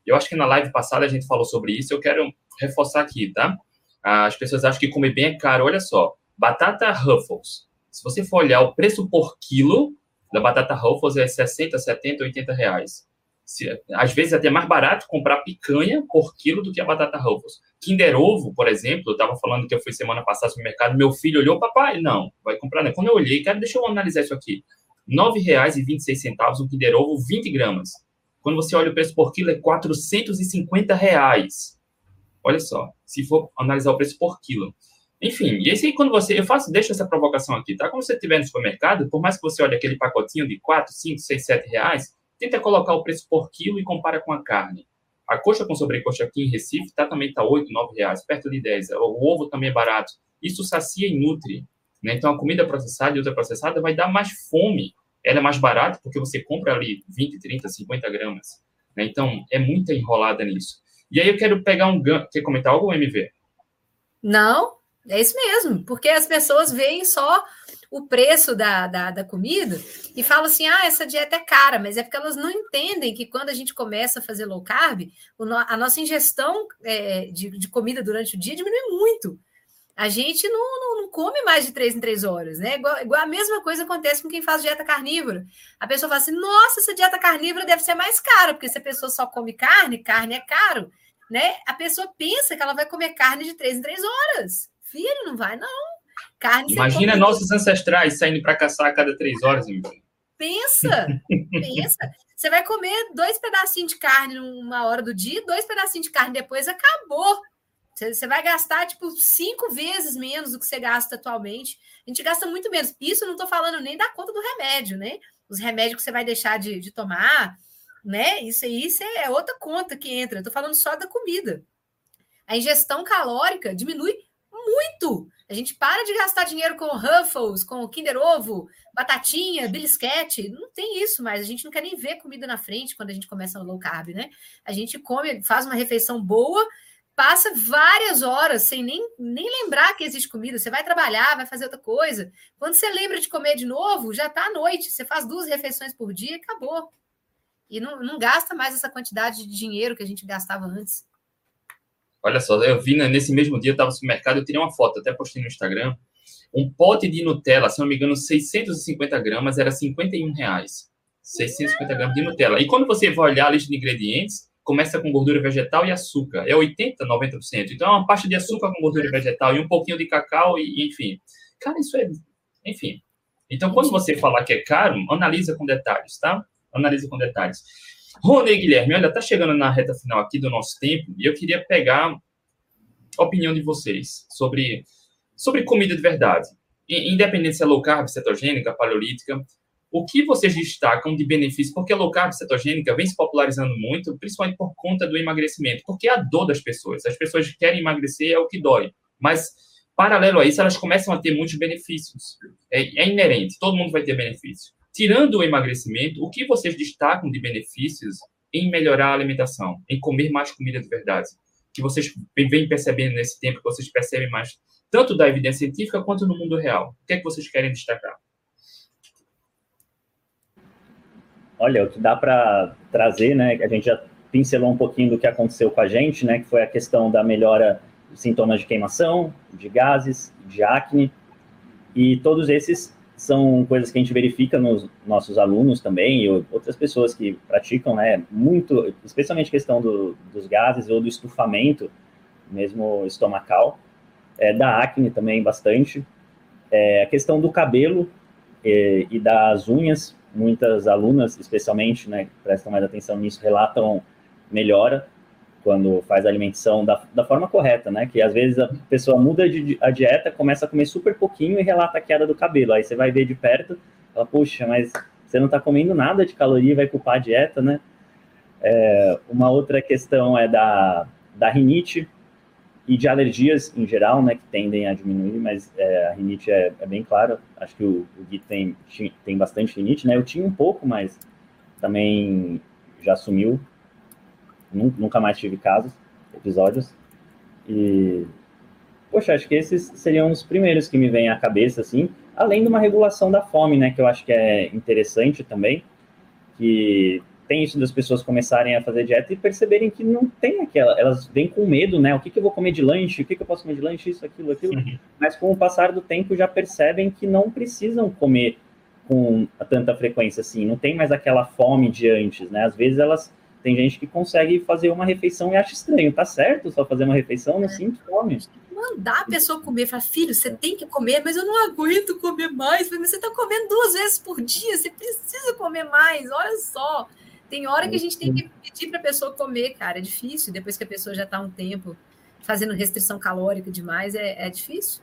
eu acho que na live passada a gente falou sobre isso. Eu quero reforçar aqui, tá? As pessoas acham que comer bem é caro. Olha só, batata Ruffles. Se você for olhar o preço por quilo da batata Ruffles é 60, 70, 80 reais. Se, às vezes é até mais barato comprar picanha por quilo do que a batata Ruffles. Kinder Ovo, por exemplo, eu estava falando que eu fui semana passada no mercado, meu filho olhou, papai, não, vai comprar, né? Quando eu olhei, cara, deixa eu analisar isso aqui. R$ 9,26 um Kinder Ovo, 20 gramas. Quando você olha o preço por quilo, é 450 reais. Olha só, se for analisar o preço por quilo. Enfim, e esse aí, quando você. Eu faço, deixa essa provocação aqui, tá? Quando você estiver no supermercado, por mais que você olhe aquele pacotinho de 4, 5, 6, 7 reais, tenta colocar o preço por quilo e compara com a carne. A coxa com sobrecoxa aqui em Recife tá, também está 8, 9 reais, perto de 10. O ovo também é barato. Isso sacia e nutre. Né? Então, a comida processada e ultraprocessada vai dar mais fome. Ela é mais barata porque você compra ali 20, 30, 50 gramas. Né? Então, é muita enrolada nisso. E aí eu quero pegar um... Quer comentar algo, MV? Não, é isso mesmo, porque as pessoas veem só o preço da, da, da, comida e falam assim: ah, essa dieta é cara, mas é porque elas não entendem que quando a gente começa a fazer low carb, a nossa ingestão é, de, de, comida durante o dia diminui muito. A gente não, não, não, come mais de três em três horas, né? Igual, igual, a mesma coisa acontece com quem faz dieta carnívora. A pessoa fala assim: nossa, essa dieta carnívora deve ser mais cara, porque se a pessoa só come carne, carne é caro, né? A pessoa pensa que ela vai comer carne de três em três horas. Filho, não vai, não. Carne Imagina nossos ancestrais saindo para caçar a cada três horas, amigo. Pensa, pensa. Você vai comer dois pedacinhos de carne numa hora do dia, dois pedacinhos de carne depois, acabou. Você vai gastar, tipo, cinco vezes menos do que você gasta atualmente. A gente gasta muito menos. Isso não estou falando nem da conta do remédio, né? Os remédios que você vai deixar de, de tomar, né? Isso aí isso é outra conta que entra. Estou falando só da comida. A ingestão calórica diminui muito. A gente para de gastar dinheiro com Ruffles, com Kinder Ovo, batatinha, bilisquete. Não tem isso mais. A gente não quer nem ver comida na frente quando a gente começa no low carb, né? A gente come, faz uma refeição boa, passa várias horas sem nem, nem lembrar que existe comida. Você vai trabalhar, vai fazer outra coisa. Quando você lembra de comer de novo, já está à noite. Você faz duas refeições por dia e acabou. E não, não gasta mais essa quantidade de dinheiro que a gente gastava antes. Olha só, eu vi né, nesse mesmo dia, eu estava no supermercado, eu tirei uma foto, até postei no Instagram. Um pote de Nutella, se não me engano, 650 gramas, era 51 reais. 650 gramas de Nutella. E quando você vai olhar a lista de ingredientes, começa com gordura vegetal e açúcar. É 80, 90%. Então é uma pasta de açúcar com gordura vegetal e um pouquinho de cacau e, enfim. Cara, isso é... Enfim. Então, quando você falar que é caro, analisa com detalhes, tá? Analisa com detalhes. Rony Guilherme, olha, tá chegando na reta final aqui do nosso tempo e eu queria pegar a opinião de vocês sobre, sobre comida de verdade. Independente se é low carb, cetogênica, paleolítica, o que vocês destacam de benefício? Porque a low carb cetogênica vem se popularizando muito, principalmente por conta do emagrecimento, porque é a dor das pessoas. As pessoas querem emagrecer, é o que dói. Mas paralelo a isso, elas começam a ter muitos benefícios. É, é inerente, todo mundo vai ter benefícios. Tirando o emagrecimento, o que vocês destacam de benefícios em melhorar a alimentação, em comer mais comida de verdade? Que vocês vêm percebendo nesse tempo, que vocês percebem mais, tanto da evidência científica quanto no mundo real. O que é que vocês querem destacar? Olha, o que dá para trazer, né? A gente já pincelou um pouquinho do que aconteceu com a gente, né? Que foi a questão da melhora dos sintomas de queimação, de gases, de acne, e todos esses são coisas que a gente verifica nos nossos alunos também e outras pessoas que praticam, né? Muito, especialmente questão do, dos gases ou do estufamento, mesmo estomacal, é, da acne também bastante, é, a questão do cabelo e, e das unhas muitas alunas, especialmente, né, prestam mais atenção nisso, relatam melhora quando faz a alimentação da, da forma correta, né? Que às vezes a pessoa muda de, a dieta, começa a comer super pouquinho e relata a queda do cabelo. Aí você vai ver de perto, fala, puxa, mas você não está comendo nada de caloria e vai culpar a dieta, né? É, uma outra questão é da, da rinite, e de alergias em geral, né, que tendem a diminuir, mas é, a rinite é, é, bem claro. Acho que o, o Gui tem, tem bastante rinite, né? Eu tinha um pouco, mas também já sumiu. Nunca mais tive casos, episódios. E, poxa, acho que esses seriam os primeiros que me vêm à cabeça, assim. Além de uma regulação da fome, né, que eu acho que é interessante também, que tem isso das pessoas começarem a fazer dieta e perceberem que não tem aquela, elas vêm com medo, né? O que, que eu vou comer de lanche? O que, que eu posso comer de lanche? Isso, aquilo, aquilo. Uhum. Mas com o passar do tempo já percebem que não precisam comer com tanta frequência assim, não tem mais aquela fome de antes, né? Às vezes elas tem gente que consegue fazer uma refeição e acha estranho, tá certo só fazer uma refeição, não sinto fome. Mandar a pessoa comer, falar, filho, você tem que comer, mas eu não aguento comer mais. Mas você está comendo duas vezes por dia, você precisa comer mais, olha só. Tem hora que a gente tem que pedir para a pessoa comer, cara. É difícil. Depois que a pessoa já está um tempo fazendo restrição calórica demais, é, é difícil.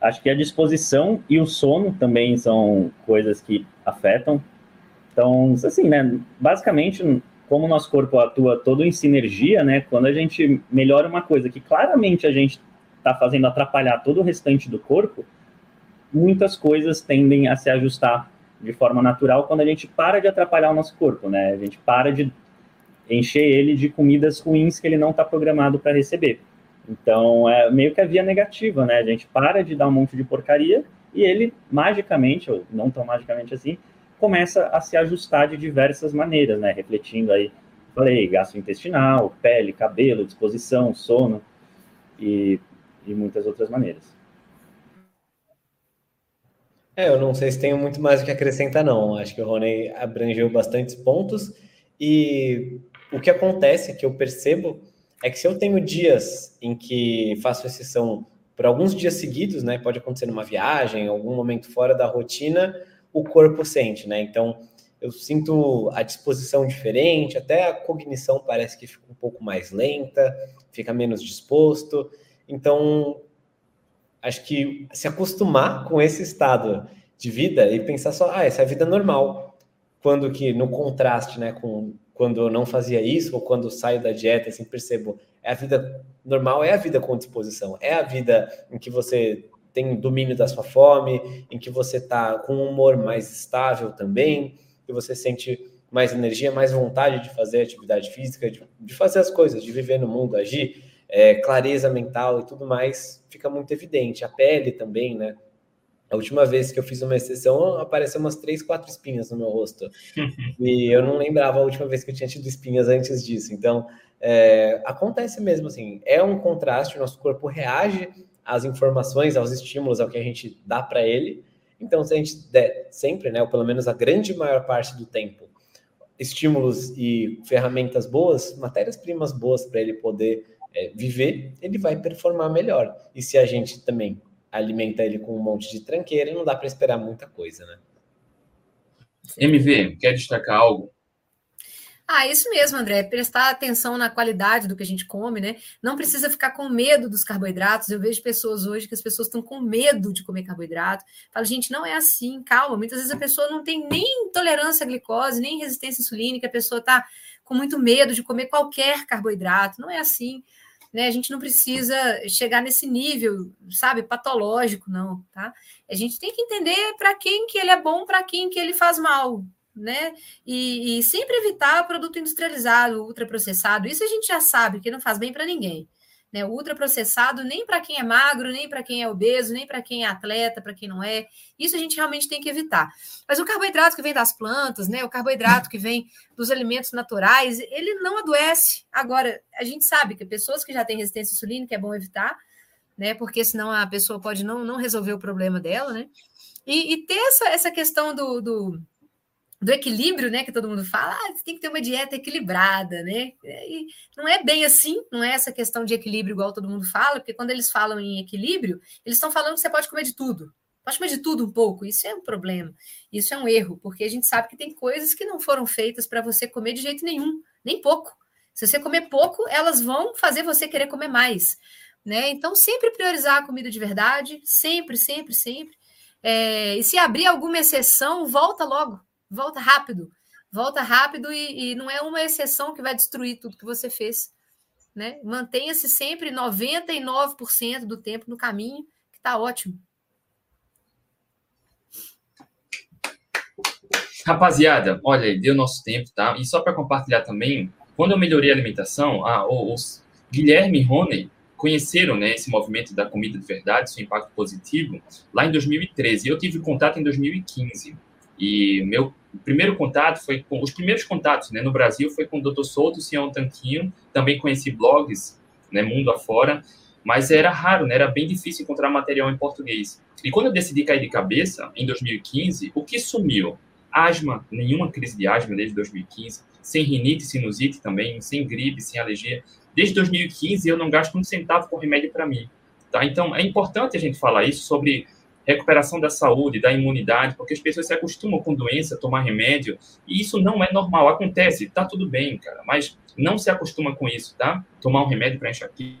Acho que a disposição e o sono também são coisas que afetam. Então, assim, né? Basicamente, como o nosso corpo atua todo em sinergia, né? Quando a gente melhora uma coisa que claramente a gente está fazendo atrapalhar todo o restante do corpo, muitas coisas tendem a se ajustar de forma natural quando a gente para de atrapalhar o nosso corpo, né? A gente para de encher ele de comidas ruins que ele não está programado para receber. Então, é meio que a via negativa, né? A gente para de dar um monte de porcaria e ele, magicamente, ou não tão magicamente assim, começa a se ajustar de diversas maneiras, né? Refletindo aí, falei, gastrointestinal, pele, cabelo, disposição, sono e, e muitas outras maneiras. É, eu não sei se tenho muito mais o que acrescentar, não. Acho que o Rony abrangeu bastantes pontos. E o que acontece, que eu percebo, é que se eu tenho dias em que faço exceção por alguns dias seguidos, né? Pode acontecer numa viagem, algum momento fora da rotina, o corpo sente, né? Então, eu sinto a disposição diferente, até a cognição parece que fica um pouco mais lenta, fica menos disposto. Então, acho que se acostumar com esse estado de vida e pensar só, ah, essa é a vida normal. Quando que, no contraste, né, com quando eu não fazia isso, ou quando saio da dieta, assim, percebo, é a vida normal, é a vida com disposição, é a vida em que você tem domínio da sua fome, em que você tá com um humor mais estável também, que você sente mais energia, mais vontade de fazer atividade física, de, de fazer as coisas, de viver no mundo, agir é, clareza mental e tudo mais fica muito evidente. A pele também, né? A última vez que eu fiz uma exceção, apareceu umas três, quatro espinhas no meu rosto. e eu não lembrava a última vez que eu tinha tido espinhas antes disso. Então, é, acontece mesmo assim. É um contraste, o nosso corpo reage às informações, aos estímulos, ao que a gente dá para ele. Então, se a gente der sempre, né, ou pelo menos a grande maior parte do tempo, estímulos e ferramentas boas, matérias-primas boas para ele poder é, viver, ele vai performar melhor. E se a gente também alimenta ele com um monte de tranqueira, não dá para esperar muita coisa, né? MV, quer destacar algo? Ah, isso mesmo, André. Prestar atenção na qualidade do que a gente come, né? Não precisa ficar com medo dos carboidratos. Eu vejo pessoas hoje que as pessoas estão com medo de comer carboidrato. Falo, gente, não é assim, calma. Muitas vezes a pessoa não tem nem tolerância à glicose, nem resistência insulínica, a pessoa está com muito medo de comer qualquer carboidrato. Não é assim né? A gente não precisa chegar nesse nível, sabe, patológico, não, tá? A gente tem que entender para quem que ele é bom, para quem que ele faz mal, né? E, e sempre evitar produto industrializado, ultraprocessado. Isso a gente já sabe que não faz bem para ninguém. Né, ultraprocessado nem para quem é magro, nem para quem é obeso, nem para quem é atleta, para quem não é. Isso a gente realmente tem que evitar. Mas o carboidrato que vem das plantas, né, o carboidrato que vem dos alimentos naturais, ele não adoece. Agora, a gente sabe que pessoas que já têm resistência insulínica é bom evitar, né, porque senão a pessoa pode não, não resolver o problema dela, né? E, e ter essa, essa questão do, do do equilíbrio, né, que todo mundo fala, ah, você tem que ter uma dieta equilibrada, né? E não é bem assim, não é essa questão de equilíbrio igual todo mundo fala, porque quando eles falam em equilíbrio, eles estão falando que você pode comer de tudo. Pode comer de tudo um pouco, isso é um problema, isso é um erro, porque a gente sabe que tem coisas que não foram feitas para você comer de jeito nenhum, nem pouco. Se você comer pouco, elas vão fazer você querer comer mais, né? Então, sempre priorizar a comida de verdade, sempre, sempre, sempre. É, e se abrir alguma exceção, volta logo, volta rápido, volta rápido e, e, não é uma exceção que vai destruir tudo que você fez. Né? Mantenha-se sempre 99% do tempo no caminho, que está ótimo. Rapaziada, olha, deu nosso tempo, tá? E só para compartilhar também, quando eu melhorei a alimentação, ah, os Guilherme e Rony conheceram né, esse movimento da comida de verdade, seu impacto positivo, lá em 2013. Eu tive contato em 2015. E meu primeiro contato foi com os primeiros contatos, né, no Brasil foi com o Dr. Souto, o Senhor Tanquinho, também conheci blogs, né, mundo afora, mas era raro, né, era bem difícil encontrar material em português. E quando eu decidi cair de cabeça, em 2015, o que sumiu? Asma, nenhuma crise de asma desde 2015, sem rinite, sinusite também, sem gripe, sem alergia. Desde 2015 eu não gasto um centavo com remédio para mim, tá? Então é importante a gente falar isso sobre recuperação da saúde, da imunidade, porque as pessoas se acostumam com doença, tomar remédio, e isso não é normal. Acontece, tá tudo bem, cara, mas não se acostuma com isso, tá? Tomar um remédio para enxaqueca,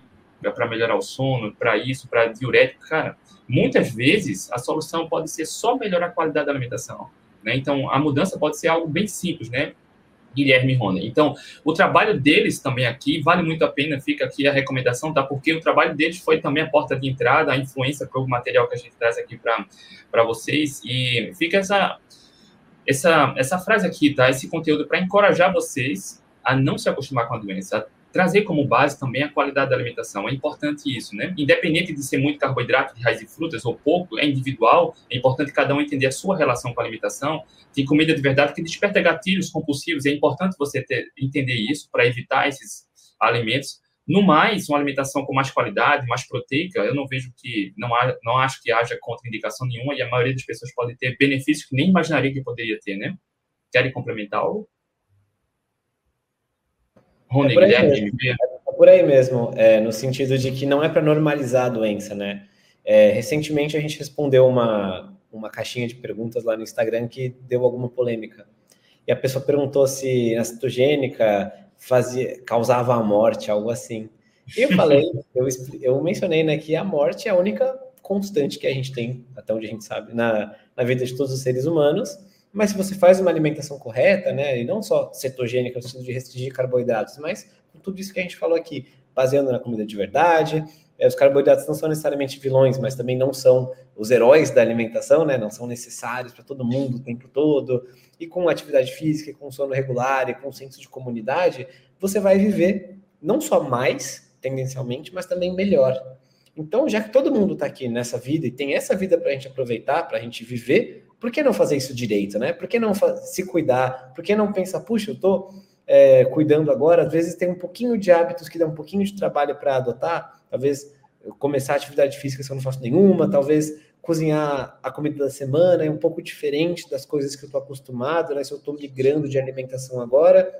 para melhorar o sono, para isso, para diurético, cara, muitas vezes a solução pode ser só melhorar a qualidade da alimentação, né? Então, a mudança pode ser algo bem simples, né? Guilherme Rony. Então, o trabalho deles também aqui vale muito a pena, fica aqui a recomendação, tá? Porque o trabalho deles foi também a porta de entrada, a influência para o material que a gente traz aqui para vocês. E fica essa, essa, essa frase aqui, tá? Esse conteúdo para encorajar vocês a não se acostumar com a doença, trazer como base também a qualidade da alimentação. É importante isso, né? Independente de ser muito carboidrato de raiz e frutas ou pouco, é individual, é importante cada um entender a sua relação com a alimentação. Tem comida de verdade que desperta gatilhos compulsivos, é importante você ter, entender isso para evitar esses alimentos. No mais, uma alimentação com mais qualidade, mais proteica, eu não vejo que, não, há, não acho que haja contraindicação nenhuma e a maioria das pessoas pode ter benefícios que nem imaginaria que poderia ter, né? Querem complementar algo? Rony, é por Guilherme, é por aí mesmo, é, no sentido de que não é para normalizar a doença, né? É, recentemente a gente respondeu uma, uma caixinha de perguntas lá no Instagram que deu alguma polêmica. E a pessoa perguntou se a cetogênica fazia, causava a morte, algo assim. E eu falei, eu, eu mencionei né, que a morte é a única constante que a gente tem, até onde a gente sabe, na, na vida de todos os seres humanos. Mas se você faz uma alimentação correta, né, e não só cetogênica, no sentido de restringir carboidratos, mas com tudo isso que a gente falou aqui, baseando na comida de verdade, é, os carboidratos não são necessariamente vilões, mas também não são os heróis da alimentação, né, não são necessários para todo mundo o tempo todo, e com atividade física, com sono regular e com senso de comunidade, você vai viver não só mais, tendencialmente, mas também melhor. Então, já que todo mundo está aqui nessa vida e tem essa vida para a gente aproveitar, para a gente viver, por que não fazer isso direito, né? Por que não se cuidar? Por que não pensar, puxa, eu estou é, cuidando agora? Às vezes tem um pouquinho de hábitos que dá um pouquinho de trabalho para adotar, talvez começar a atividade física se eu não faço nenhuma, talvez cozinhar a comida da semana é um pouco diferente das coisas que eu estou acostumado, né? Se eu estou migrando de alimentação agora.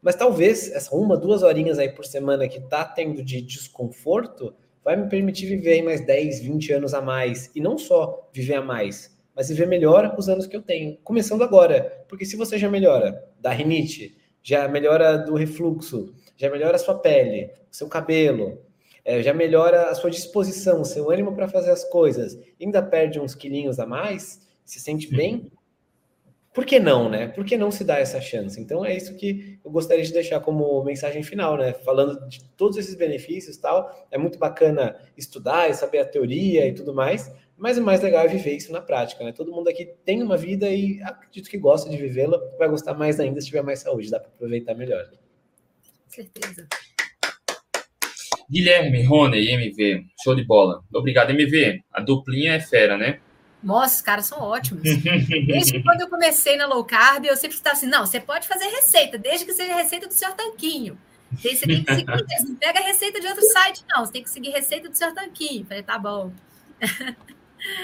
Mas talvez essa uma, duas horinhas aí por semana que está tendo de desconforto vai me permitir viver mais 10, 20 anos a mais. E não só viver a mais, mas viver melhor os anos que eu tenho, começando agora. Porque se você já melhora da rinite, já melhora do refluxo, já melhora a sua pele, seu cabelo, é, já melhora a sua disposição, seu ânimo para fazer as coisas, ainda perde uns quilinhos a mais, se sente bem, por que não, né? Por que não se dar essa chance? Então é isso que eu gostaria de deixar como mensagem final, né? Falando de todos esses benefícios tal, é muito bacana estudar e saber a teoria e tudo mais, mas o mais legal é viver isso na prática, né? Todo mundo aqui tem uma vida e acredito que gosta de vivê-la, vai gostar mais ainda se tiver mais saúde, dá para aproveitar melhor. Certeza. Guilherme, Rony e MV, show de bola. Obrigado, MV. A duplinha é fera, né? Nossa, os caras são ótimos. Desde quando eu comecei na low carb, eu sempre estava assim: não, você pode fazer receita, desde que seja receita do senhor Tanquinho. Você tem que seguir, você não pega a receita de outro site, não. Você tem que seguir receita do senhor Tanquinho. Falei, tá bom.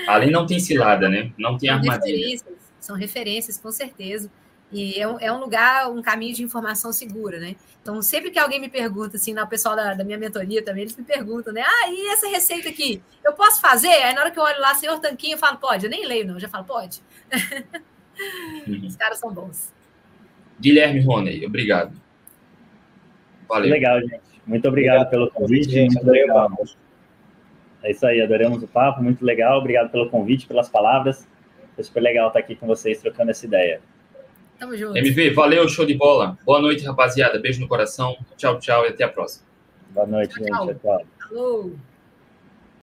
Ali não tem cilada, né? Não tem são armadilha. Referências, são referências, com certeza. E é um, é um, lugar, um caminho de informação segura, né? Então, sempre que alguém me pergunta, assim, o pessoal da, da, minha mentoria também, eles me perguntam, né? Ah, e essa receita aqui, eu posso fazer? Aí na hora que eu olho lá, senhor Tanquinho, eu falo, pode. Eu nem leio, não, eu já falo, pode. Uhum. Os caras são bons. Guilherme Roney, obrigado. Valeu. Legal, gente. Muito obrigado, obrigado pelo convite. Gente, muito legal. É isso aí, adoramos o papo, muito legal. Obrigado pelo convite, pelas palavras. Foi super legal estar aqui com vocês trocando essa ideia. Tamo junto. MV, valeu, show de bola. Boa noite, rapaziada. Beijo no coração. Tchau, tchau e até a próxima. Boa noite, tchau, gente. Tchau. tchau.